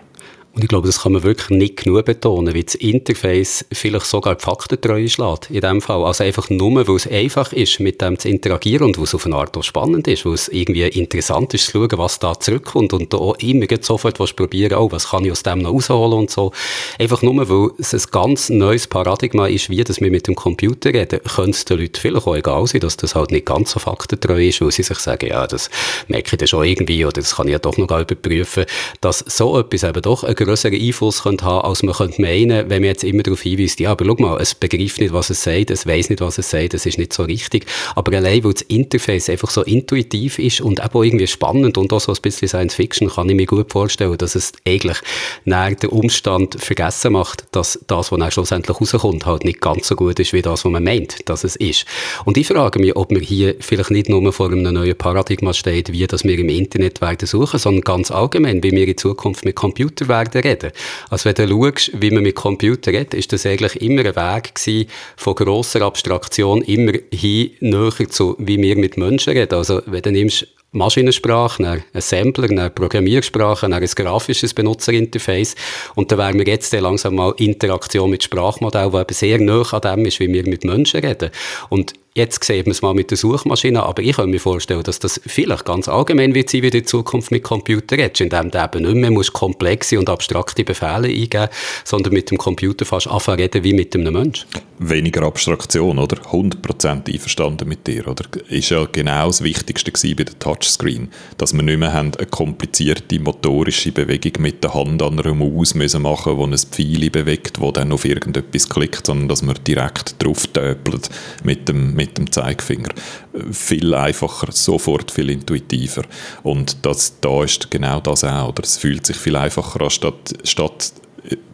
Und ich glaube, das kann man wirklich nicht genug betonen, wie das Interface vielleicht sogar die Faktentreue schlägt, in dem Fall. Also einfach nur, weil es einfach ist, mit dem zu interagieren und weil es auf eine Art auch spannend ist, weil es irgendwie interessant ist zu schauen, was da zurückkommt und da auch immer sofort was probieren, oh, was kann ich aus dem noch rausholen und so. Einfach nur, weil es ein ganz neues Paradigma ist, wie das wir mit dem Computer reden, könnte es den Leuten vielleicht auch egal sein, dass das halt nicht ganz so faktentreu ist, weil sie sich sagen, ja, das merke ich dann schon irgendwie oder das kann ich ja doch noch überprüfen, dass so etwas eben doch eine größeren Einfluss könnte als man könnte meinen, wenn man jetzt immer darauf hinweist, ja, aber schau mal, es begreift nicht, was es sagt, es weiß nicht, was es sagt, es ist nicht so richtig. Aber allein, weil das Interface einfach so intuitiv ist und auch irgendwie spannend und auch so ein bisschen Science Fiction, kann ich mir gut vorstellen, dass es eigentlich nach der Umstand vergessen macht, dass das, was dann schlussendlich rauskommt, halt nicht ganz so gut ist, wie das, was man meint, dass es ist. Und ich frage mich, ob wir hier vielleicht nicht nur vor einem neuen Paradigma steht, wie das wir im Internet werden suchen, sondern ganz allgemein, wie wir in Zukunft mit Computer werden reden. Also wenn du schaust, wie man mit Computer redet, ist das eigentlich immer ein Weg gewesen, von grosser Abstraktion immer hin näher zu, wie wir mit Menschen reden. Also wenn du nimmst Maschinensprache, dann ein Sampler, eine Programmiersprache, dann ein grafisches Benutzerinterface. Und dann wären wir jetzt langsam mal Interaktion mit Sprachmodell, die eben sehr nah an dem ist, wie wir mit Menschen reden. Und Jetzt sieht man es mal mit der Suchmaschine, aber ich kann mir vorstellen, dass das vielleicht ganz allgemein wird sein, wie in Zukunft mit Computern redest, indem du eben nicht mehr musst komplexe und abstrakte Befehle eingeben sondern mit dem Computer fast anfangen reden wie mit einem Menschen. Weniger Abstraktion, oder? 100% einverstanden mit dir, oder? Ist ja genau das Wichtigste bei der Touchscreen, dass wir nicht mehr haben, eine komplizierte motorische Bewegung mit der Hand an einer Maus müssen machen, wo ein Pfeil bewegt, wo dann auf irgendetwas klickt, sondern dass man direkt drauf mit dem, mit mit dem Zeigefinger. Viel einfacher, sofort viel intuitiver. Und das, da ist genau das auch. Oder es fühlt sich viel einfacher an, statt, statt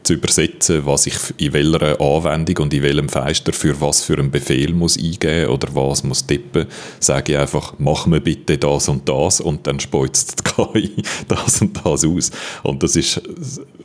zu übersetzen, was ich in welcher Anwendung und in welchem Fenster für was für einen Befehl muss eingeben oder was muss tippen, sage ich einfach, mach mir bitte das und das und dann speuzt die [laughs] KI das und das aus. Und das ist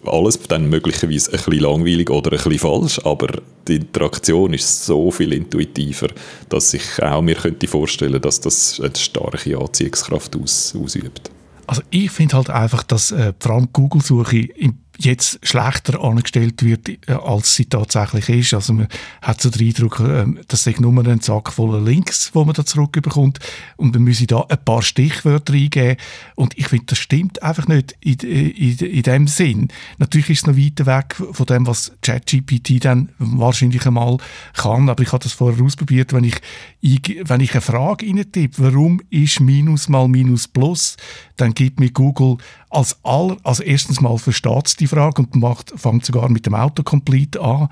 alles dann möglicherweise ein bisschen langweilig oder ein bisschen falsch, aber die Interaktion ist so viel intuitiver, dass ich auch mir könnte vorstellen, dass das eine starke Anziehungskraft aus, ausübt. Also ich finde halt einfach, dass äh, vor allem Google-Suche im jetzt schlechter angestellt wird, äh, als sie tatsächlich ist. Also man hat so den Eindruck, ähm, das ist nur ein Sack voller Links, wo man da zurückbekommt und man müsse da ein paar Stichwörter eingeben und ich finde, das stimmt einfach nicht in, in, in dem Sinn. Natürlich ist es noch weiter weg von dem, was ChatGPT dann wahrscheinlich einmal kann, aber ich habe das vorher ausprobiert, wenn ich, wenn ich eine Frage tippe, warum ist Minus mal Minus Plus, dann gibt mir Google als aller, also erstens mal versteht es die Frage und macht, fängt sogar mit dem Autocomplete an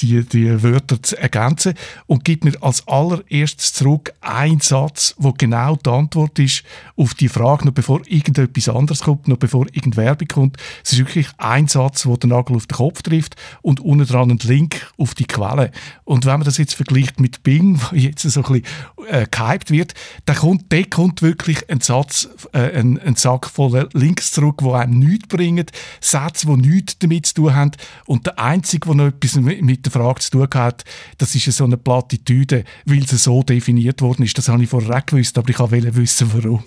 die, die Wörter zu ergänzen und gibt mir als allererstes zurück einen Satz, wo genau die Antwort ist auf die Frage, noch bevor irgendetwas anderes kommt, noch bevor irgendeine Werbung kommt. Es ist wirklich ein Satz, wo den Nagel auf den Kopf trifft und unten dran ein Link auf die Quelle. Und wenn man das jetzt vergleicht mit Bing, [laughs] wo jetzt so ein bisschen äh, gehypt wird, dann kommt, da kommt wirklich ein Satz, äh, ein, ein Sack voller Links zurück, wo einem nichts bringen, Sätze, die nichts damit zu tun haben und der Einzige, der noch etwas mit der Frage zu tun hat, das ist so eine Plattitüde, weil sie so definiert worden ist. Das habe ich vorher gewusst, aber ich wollte wissen, warum.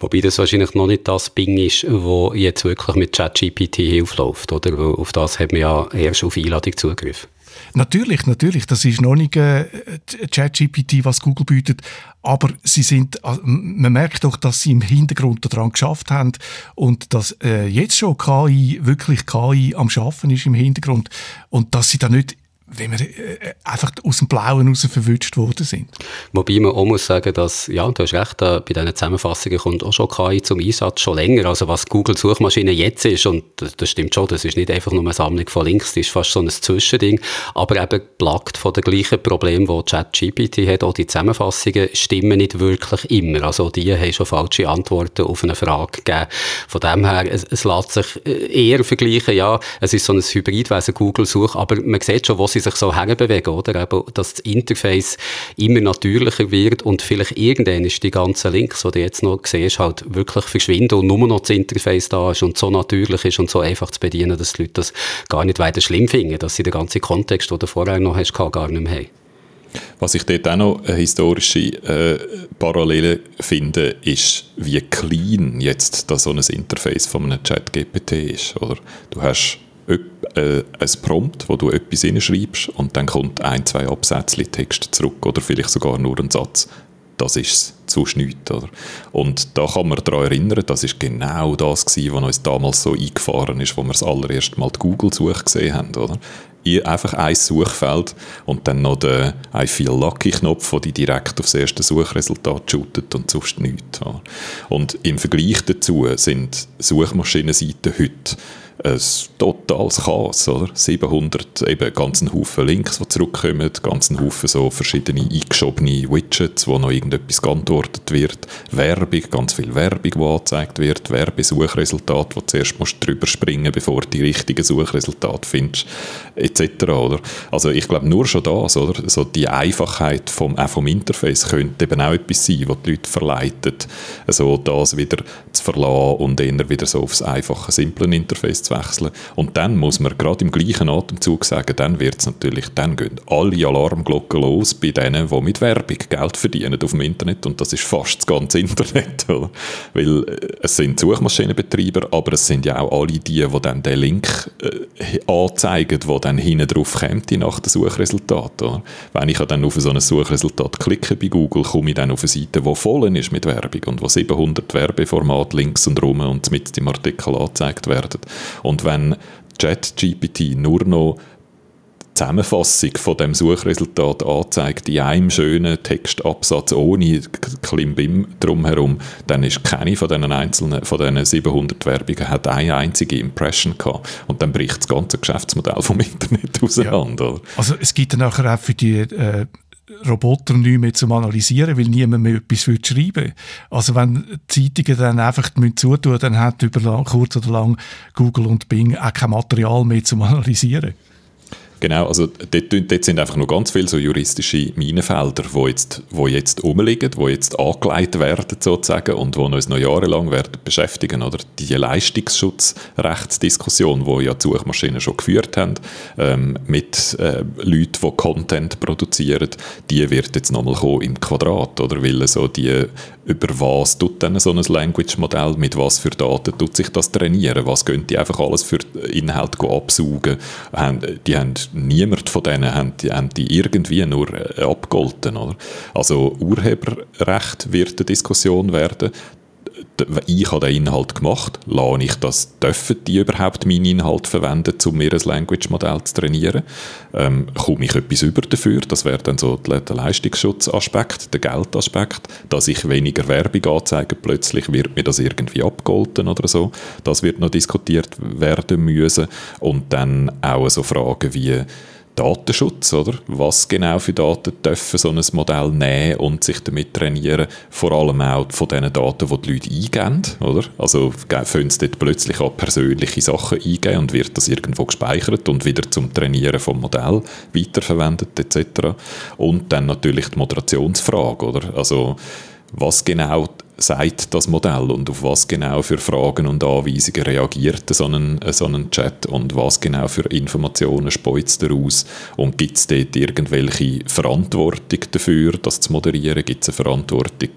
Wobei das wahrscheinlich noch nicht das Bing ist, wo jetzt wirklich mit ChatGPT hilfläuft, oder? Auf das hat man ja erst auf Einladung Zugriff. Natürlich, natürlich. Das ist noch nicht äh, ChatGPT, was Google bietet. Aber sie sind, also, man merkt doch, dass sie im Hintergrund daran geschafft haben und dass äh, jetzt schon KI, wirklich KI am Schaffen ist im Hintergrund und dass sie da nicht wenn wir äh, einfach aus dem Blauen raus verwünscht worden sind. Wobei man auch muss sagen, dass, ja, du hast recht, äh, bei diesen Zusammenfassungen kommt auch schon KI zum Einsatz, schon länger. Also was Google-Suchmaschine jetzt ist, und das, das, stimmt schon, das ist nicht einfach nur eine Sammlung von Links, das ist fast so ein Zwischending, aber eben plagt von den gleichen Problemen, die ChatGPT hat. Auch die Zusammenfassungen stimmen nicht wirklich immer. Also die haben schon falsche Antworten auf eine Frage gegeben. Von dem her, es, es lässt sich äh, eher vergleichen, ja, es ist so ein Hybridwesen Google-Such, aber man sieht schon, wo sie sich so herbewegen, oder? Eben, dass das Interface immer natürlicher wird und vielleicht irgendwann ist die ganzen Links, die du jetzt noch siehst, halt wirklich verschwinden und nur noch das Interface da ist und so natürlich ist und so einfach zu bedienen, dass die Leute das gar nicht weiter schlimm finden, dass sie den ganzen Kontext, den du vorher noch hast, gar nicht mehr haben. Was ich dort auch noch eine historische äh, Parallele finde, ist, wie clean jetzt da so ein Interface von einem Chat-GPT ist. Oder? Du hast äh, ein Prompt, wo du etwas hinschreibst und dann kommt ein, zwei Absätze Text zurück oder vielleicht sogar nur ein Satz. Das ist es, zu nichts. Oder? Und da kann man daran erinnern, das ist genau das gewesen, was uns damals so eingefahren ist, wo wir das allererste Mal die Google-Suche gesehen haben. Oder? einfach ein Suchfeld und dann noch den I feel lucky Knopf, der dich direkt aufs erste Suchresultat shootet und sonst nichts. Und im Vergleich dazu sind Suchmaschinenseiten heute ein totales Chaos, oder? 700, eben ganzen Haufen Links, die zurückkommen, ganzen Haufen so verschiedene eingeschobene Widgets, wo noch irgendetwas geantwortet wird, Werbung, ganz viel Werbung, die angezeigt wird, Werbesuchresultate, wo du zuerst musst drüber springen bevor du die richtigen Resultate findest, etc., oder? Also ich glaube, nur schon das, oder? So die Einfachheit vom, auch vom Interface könnte eben auch etwas sein, was die Leute verleitet, also das wieder zu verlassen und eher wieder so aufs einfache, simple Interface zu wechseln. Und dann muss man gerade im gleichen Atemzug sagen, dann wird es natürlich, dann gehen alle Alarmglocken los bei denen, die mit Werbung Geld verdienen auf dem Internet und das ist fast das ganze Internet. Oder? Weil äh, es sind Suchmaschinenbetreiber, aber es sind ja auch alle die, die dann den Link äh, anzeigen, der dann hinten drauf kommt nach dem Suchresultat. Oder? Wenn ich dann auf so ein Suchresultat klicke bei Google, komme ich dann auf eine Seite, die voll ist mit Werbung und wo 700 Werbeformate links und rum und mit dem Artikel angezeigt werden. Und wenn ChatGPT nur noch Zusammenfassung von dem Suchresultat anzeigt in einem schönen Textabsatz ohne Klimbim drumherum, dann ist keine von diesen einzelnen, von diesen 700 Werbungen hat eine einzige Impression gehabt und dann bricht das ganze Geschäftsmodell vom Internet auseinander. Ja. Also es gibt dann nachher auch für die äh Roboter nicht mehr zum Analysieren, weil niemand mehr etwas schreiben will. Also wenn Zeitungen dann einfach zutun dann hat über lang, kurz oder lang Google und Bing auch kein Material mehr zum Analysieren. Genau, also dort, dort, sind einfach noch ganz viele so juristische Minenfelder, die jetzt, wo jetzt rumliegen, die jetzt angelegt werden sozusagen und die uns noch jahrelang werden beschäftigen. Oder die Leistungsschutzrechtsdiskussion, die ja Suchmaschinen schon geführt haben, ähm, mit äh, Leuten, die Content produzieren, die wird jetzt nochmal kommen im Quadrat, oder? Weil so die über was tut denn so ein Language-Modell, mit was für Daten tut sich das trainieren, was können die einfach alles für Inhalt absaugen. Die haben, niemand von denen haben die, haben die irgendwie nur äh, abgolten. Oder? Also Urheberrecht wird eine Diskussion werden ich habe den Inhalt gemacht, lasse ich das, dürfen die überhaupt meinen Inhalt verwenden, um mir ein Language-Modell zu trainieren? Ähm, komme ich etwas über dafür? Das wäre dann so der Leistungsschutzaspekt, der Geldaspekt, dass ich weniger Werbung anzeige, plötzlich wird mir das irgendwie abgeholten oder so. Das wird noch diskutiert werden müssen. Und dann auch so Fragen wie, Datenschutz, oder? Was genau für Daten dürfen so ein Modell nehmen und sich damit trainieren? Vor allem auch von den Daten, die die Leute eingeben, oder? Also können sie dort plötzlich auch persönliche Sachen eingeben und wird das irgendwo gespeichert und wieder zum Trainieren vom Modell weiterverwendet etc. Und dann natürlich die Moderationsfrage, oder? Also was genau sagt das Modell und auf was genau für Fragen und Anweisungen reagiert so ein, so ein Chat und was genau für Informationen speuzt daraus und gibt es dort irgendwelche Verantwortung dafür, das zu moderieren? Gibt es eine Verantwortung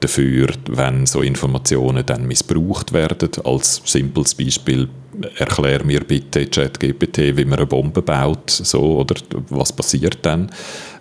dafür, wenn so Informationen dann missbraucht werden? Als simples Beispiel erklär mir bitte ChatGPT, wie man eine Bombe baut, so, oder was passiert dann?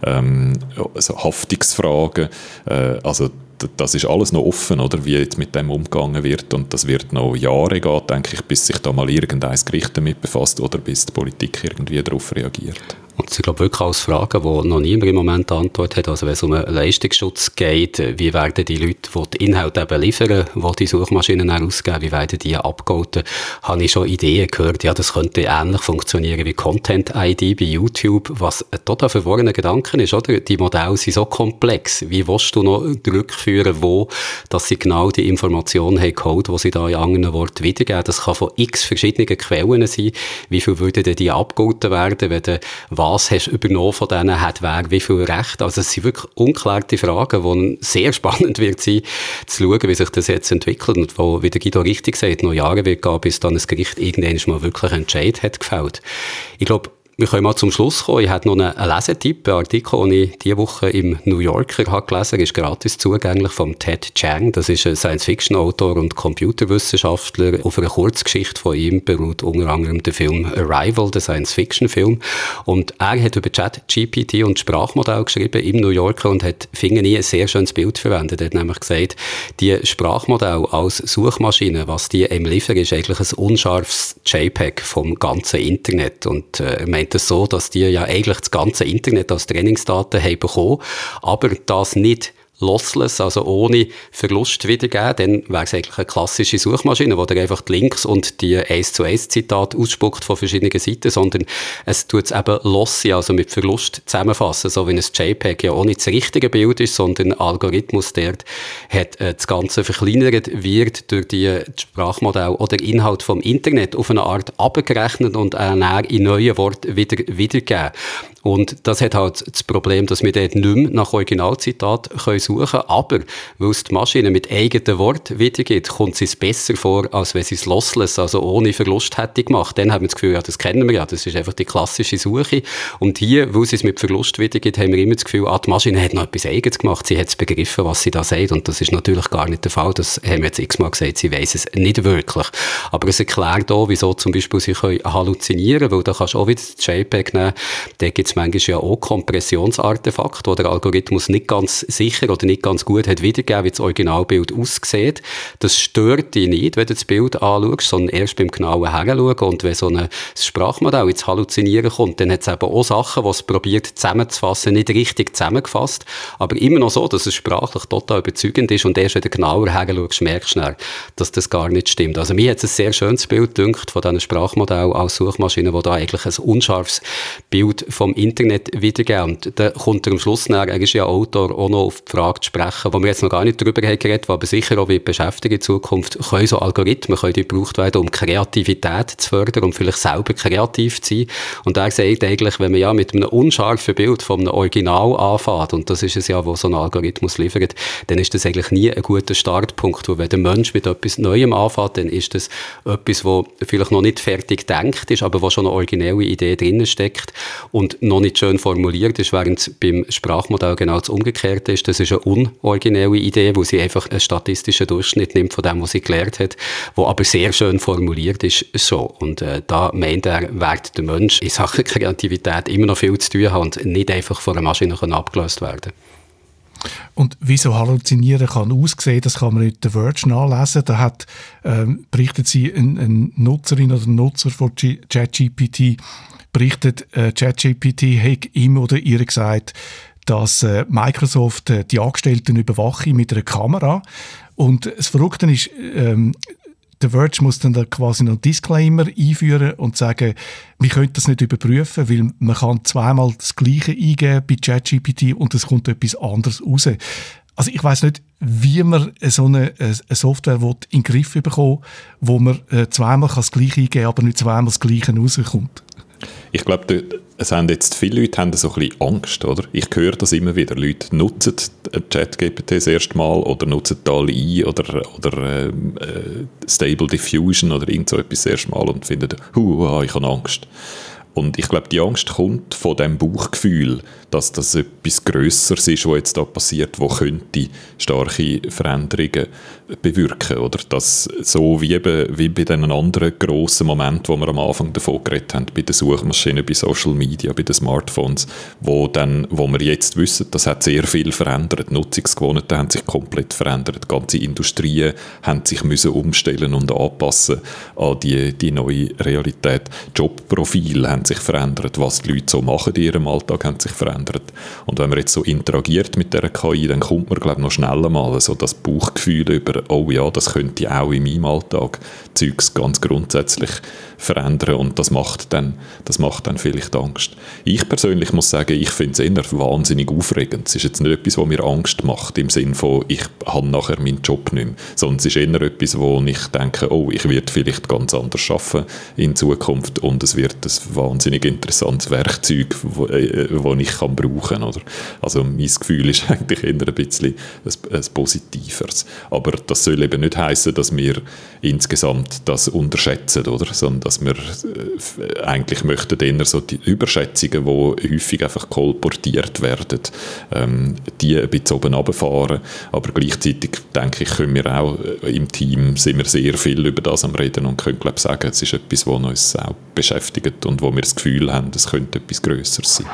Ähm, also Haftungsfragen, äh, also das ist alles noch offen, oder, wie jetzt mit dem umgegangen wird. Und das wird noch Jahre gehen, denke ich, bis sich da mal irgendein Gericht damit befasst oder bis die Politik irgendwie darauf reagiert. Und ich glaube wirklich als Frage, die noch niemand im Moment Antwort hat. Also wenn es um einen Leistungsschutz geht, wie werden die Leute, die die Inhalte eben liefern, die die Suchmaschinen ausgeben, wie werden die abgehalten? Habe ich schon Ideen gehört, ja, das könnte ähnlich funktionieren wie Content-ID bei YouTube, was ein total verworrener Gedanke ist, oder? Die Modelle sind so komplex. Wie willst du noch zurückführen, wo, dass sie genau die Informationen haben geholt, die sie da in anderen Worten wiedergeben? Das kann von x verschiedenen Quellen sein. Wie viel würden die abgehalten werden, wenn du was hast du übernommen von denen, hat wer wie viel Recht. Also es sind wirklich unklärte Fragen, die sehr spannend wird sein, zu schauen, wie sich das jetzt entwickelt und wo, wie der Guido richtig sagt, noch Jahre wird gehen, bis dann das Gericht irgendwann mal wirklich einen Entscheid hat gefällt. Ich glaube, wir können mal zum Schluss kommen. Ich habe noch einen Lesetipp, einen Artikel, den ich diese Woche im New Yorker habe gelesen ist gratis zugänglich von Ted Chiang. Das ist ein Science-Fiction-Autor und Computerwissenschaftler. Auf einer Kurzgeschichte von ihm beruht unter anderem der Film Arrival, der Science-Fiction-Film. Und er hat über Chat-GPT und Sprachmodell geschrieben im New Yorker und hat, finde ich, ein sehr schönes Bild verwendet. Er hat nämlich gesagt, die Sprachmodell als Suchmaschine, was die ihm liefern, ist eigentlich ein unscharfes JPEG vom ganzen Internet. Und äh, er das so, dass die ja eigentlich das ganze Internet als Trainingsdaten haben bekommen, aber das nicht lossless, also ohne Verlust wiedergeben, dann wäre es eigentlich eine klassische Suchmaschine, wo der einfach die Links und die 1 zu 1 Zitate ausspuckt von verschiedenen Seiten, sondern es tut es eben lossy, also mit Verlust zusammenfassen, so wie ein JPEG ja nicht das richtige Bild ist, sondern ein Algorithmus dort hat äh, das Ganze verkleinert, wird durch die Sprachmodell oder Inhalt vom Internet auf eine Art abgerechnet und äh, in neue Worte wieder wiedergeben. Und das hat halt das Problem, dass wir dort nicht mehr nach Originalzitat suchen können. Aber weil es die Maschine mit eigenen Worten wiedergibt, kommt sie es besser vor, als wenn sie es lossless, also ohne Verlust hätte gemacht. Dann haben wir das Gefühl, ja, das kennen wir ja, das ist einfach die klassische Suche. Und hier, weil sie es mit Verlust wiedergibt, haben wir immer das Gefühl, ah, die Maschine hat noch etwas Eigenes gemacht, sie hat es begriffen, was sie da sagt. Und das ist natürlich gar nicht der Fall. Das haben wir jetzt x-mal gesagt, sie weiß es nicht wirklich. Aber es erklärt auch, wieso zum Beispiel sie können halluzinieren, weil da kannst du auch wieder das JPEG nehmen. Da gibt es manchmal ja auch Kompressionsartefakte, wo der Algorithmus nicht ganz sicher oder nicht ganz gut hat wiedergegeben, wie das Originalbild aussieht. Das stört dich nicht, wenn du das Bild anschaust, sondern erst beim genauen Heranschauen. Und wenn so ein Sprachmodell ins Halluzinieren kommt, dann hat es eben auch Sachen, die es probiert zusammenzufassen, nicht richtig zusammengefasst, aber immer noch so, dass es sprachlich total überzeugend ist und erst wenn du genauer heranschaust, merkst du schnell, dass das gar nicht stimmt. Also mir hat es ein sehr schönes Bild gedacht von diesen Sprachmodellen als Suchmaschine, wo da eigentlich ein unscharfes Bild vom Internet wiedergeben. Und da kommt er am Schluss nach, er ist ja Autor, auch noch auf die Frage zu sprechen, wo wir jetzt noch gar nicht darüber haben geredet, aber sicher auch wird beschäftigen in Zukunft, können so Algorithmen, können die gebraucht werden, um Kreativität zu fördern, um vielleicht selber kreativ zu sein. Und er sagt eigentlich, wenn man ja mit einem unscharfen Bild von einem Original anfängt, und das ist es ja, was so ein Algorithmus liefert, dann ist das eigentlich nie ein guter Startpunkt, weil wenn der Mensch mit etwas Neuem anfängt, dann ist das etwas, wo vielleicht noch nicht fertig denkt ist, aber wo schon eine originelle Idee drin steckt und noch nicht schön formuliert ist, während beim Sprachmodell genau das Umgekehrte ist. Das ist eine unoriginelle Idee, wo sie einfach einen statistischen Durchschnitt nimmt von dem, was sie gelernt hat, wo aber sehr schön formuliert ist so. Und äh, da meint er, wird der Mensch in Sachen Kreativität immer noch viel zu tun haben und nicht einfach von einer Maschine abgelöst werden und wie so Halluzinieren kann aussehen, das kann man in der Verge nachlesen. Da hat, ähm, berichtet sie, eine ein Nutzerin oder ein Nutzer von ChatGPT, berichtet, äh, ChatGPT hat ihm oder ihr gesagt, dass äh, Microsoft äh, die Angestellten überwache mit einer Kamera. Und das Verrückte ist, ähm, der Verge muss dann da quasi einen Disclaimer einführen und sagen, wir können das nicht überprüfen, weil man kann zweimal das Gleiche eingeben bei ChatGPT und es kommt etwas anderes raus. Also ich weiß nicht, wie man so eine, eine Software in den Griff bekommen wo man äh, zweimal das Gleiche eingeben kann, aber nicht zweimal das Gleiche rauskommt. Ich glaube, es haben jetzt viele Leute haben so ein bisschen Angst, oder? Ich höre das immer wieder. Leute nutzen ChatGPT das erste Mal oder nutzen DALI oder, oder äh, Stable Diffusion oder irgend so etwas das erste Mal und finden, huh, ich habe Angst. Und ich glaube, die Angst kommt von dem Bauchgefühl, dass das etwas Größeres ist, was jetzt da passiert, wo könnte starke Veränderungen bewirken. Oder dass so wie, eben, wie bei den anderen grossen Momenten, wo wir am Anfang davon geredet haben, bei den Suchmaschinen, bei Social Media, bei den Smartphones, wo, dann, wo wir jetzt wissen, das hat sehr viel verändert. Nutzungsgewohnheiten haben sich komplett verändert. Ganze Industrien haben sich müssen umstellen und anpassen an die, die neue Realität. Jobprofile haben sich verändert, was die Leute so machen in ihrem Alltag, haben sich verändert. Und wenn man jetzt so interagiert mit der KI, dann kommt man, glaube ich, noch schneller mal so das Bauchgefühl über, oh ja, das könnte auch in meinem Alltag Zeugs ganz grundsätzlich verändern und das macht dann, das macht dann vielleicht Angst. Ich persönlich muss sagen, ich finde es eher wahnsinnig aufregend. Es ist jetzt nicht etwas, was mir Angst macht, im Sinne von, ich habe nachher meinen Job nicht mehr, sondern es ist eher etwas, wo ich denke, oh, ich werde vielleicht ganz anders arbeiten in Zukunft und es wird ein wahnsinnig interessantes Werkzeug, das äh, ich kann brauchen kann. Also mein Gefühl ist [laughs] eigentlich eher ein bisschen ein, ein positiveres. Aber das soll eben nicht heißen, dass wir insgesamt das unterschätzen, oder? sondern dass wir äh, eigentlich möchten eher so die Überschätzungen, die häufig einfach kolportiert werden, ähm, die ein bisschen oben runterfahren. Aber gleichzeitig denke ich, können wir auch äh, im Team sind wir sehr viel über das am reden und können glaube sagen, es ist etwas, was uns auch beschäftigt und wo wir das Gefühl haben, es könnte etwas Größeres sein.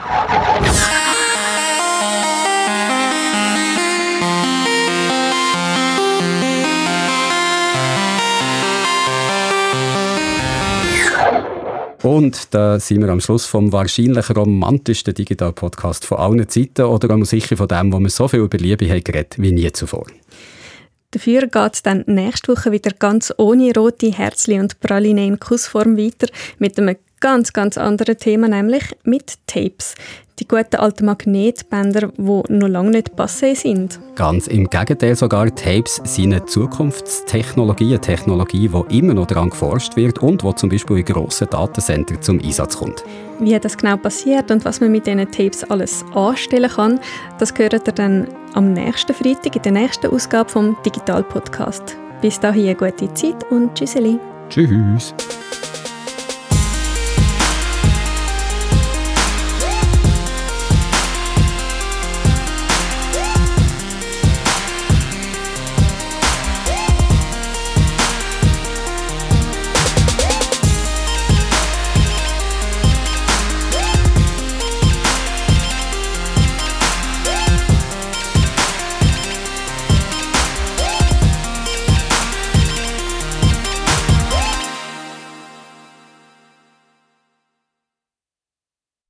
Und da sind wir am Schluss vom wahrscheinlich romantischsten Digital-Podcast von allen Zeiten oder auch sicher von dem, wo wir so viel über Liebe haben geredet wie nie zuvor. Dafür geht es dann nächste Woche wieder ganz ohne rote Herzli und Praline in Kussform weiter mit einem ganz, ganz anderen Thema, nämlich mit Tapes. Die guten alten Magnetbänder, die noch lange nicht passé sind. Ganz im Gegenteil sogar, Tapes sind eine Zukunftstechnologie, eine Technologie, die immer noch daran geforscht wird und die zum Beispiel in grossen Datencenter zum Einsatz kommt. Wie das genau passiert und was man mit diesen Tapes alles anstellen kann, das hört ihr dann am nächsten Freitag in der nächsten Ausgabe vom Digital Podcast. Bis dahin eine gute Zeit und tschüsseli. Tschüss.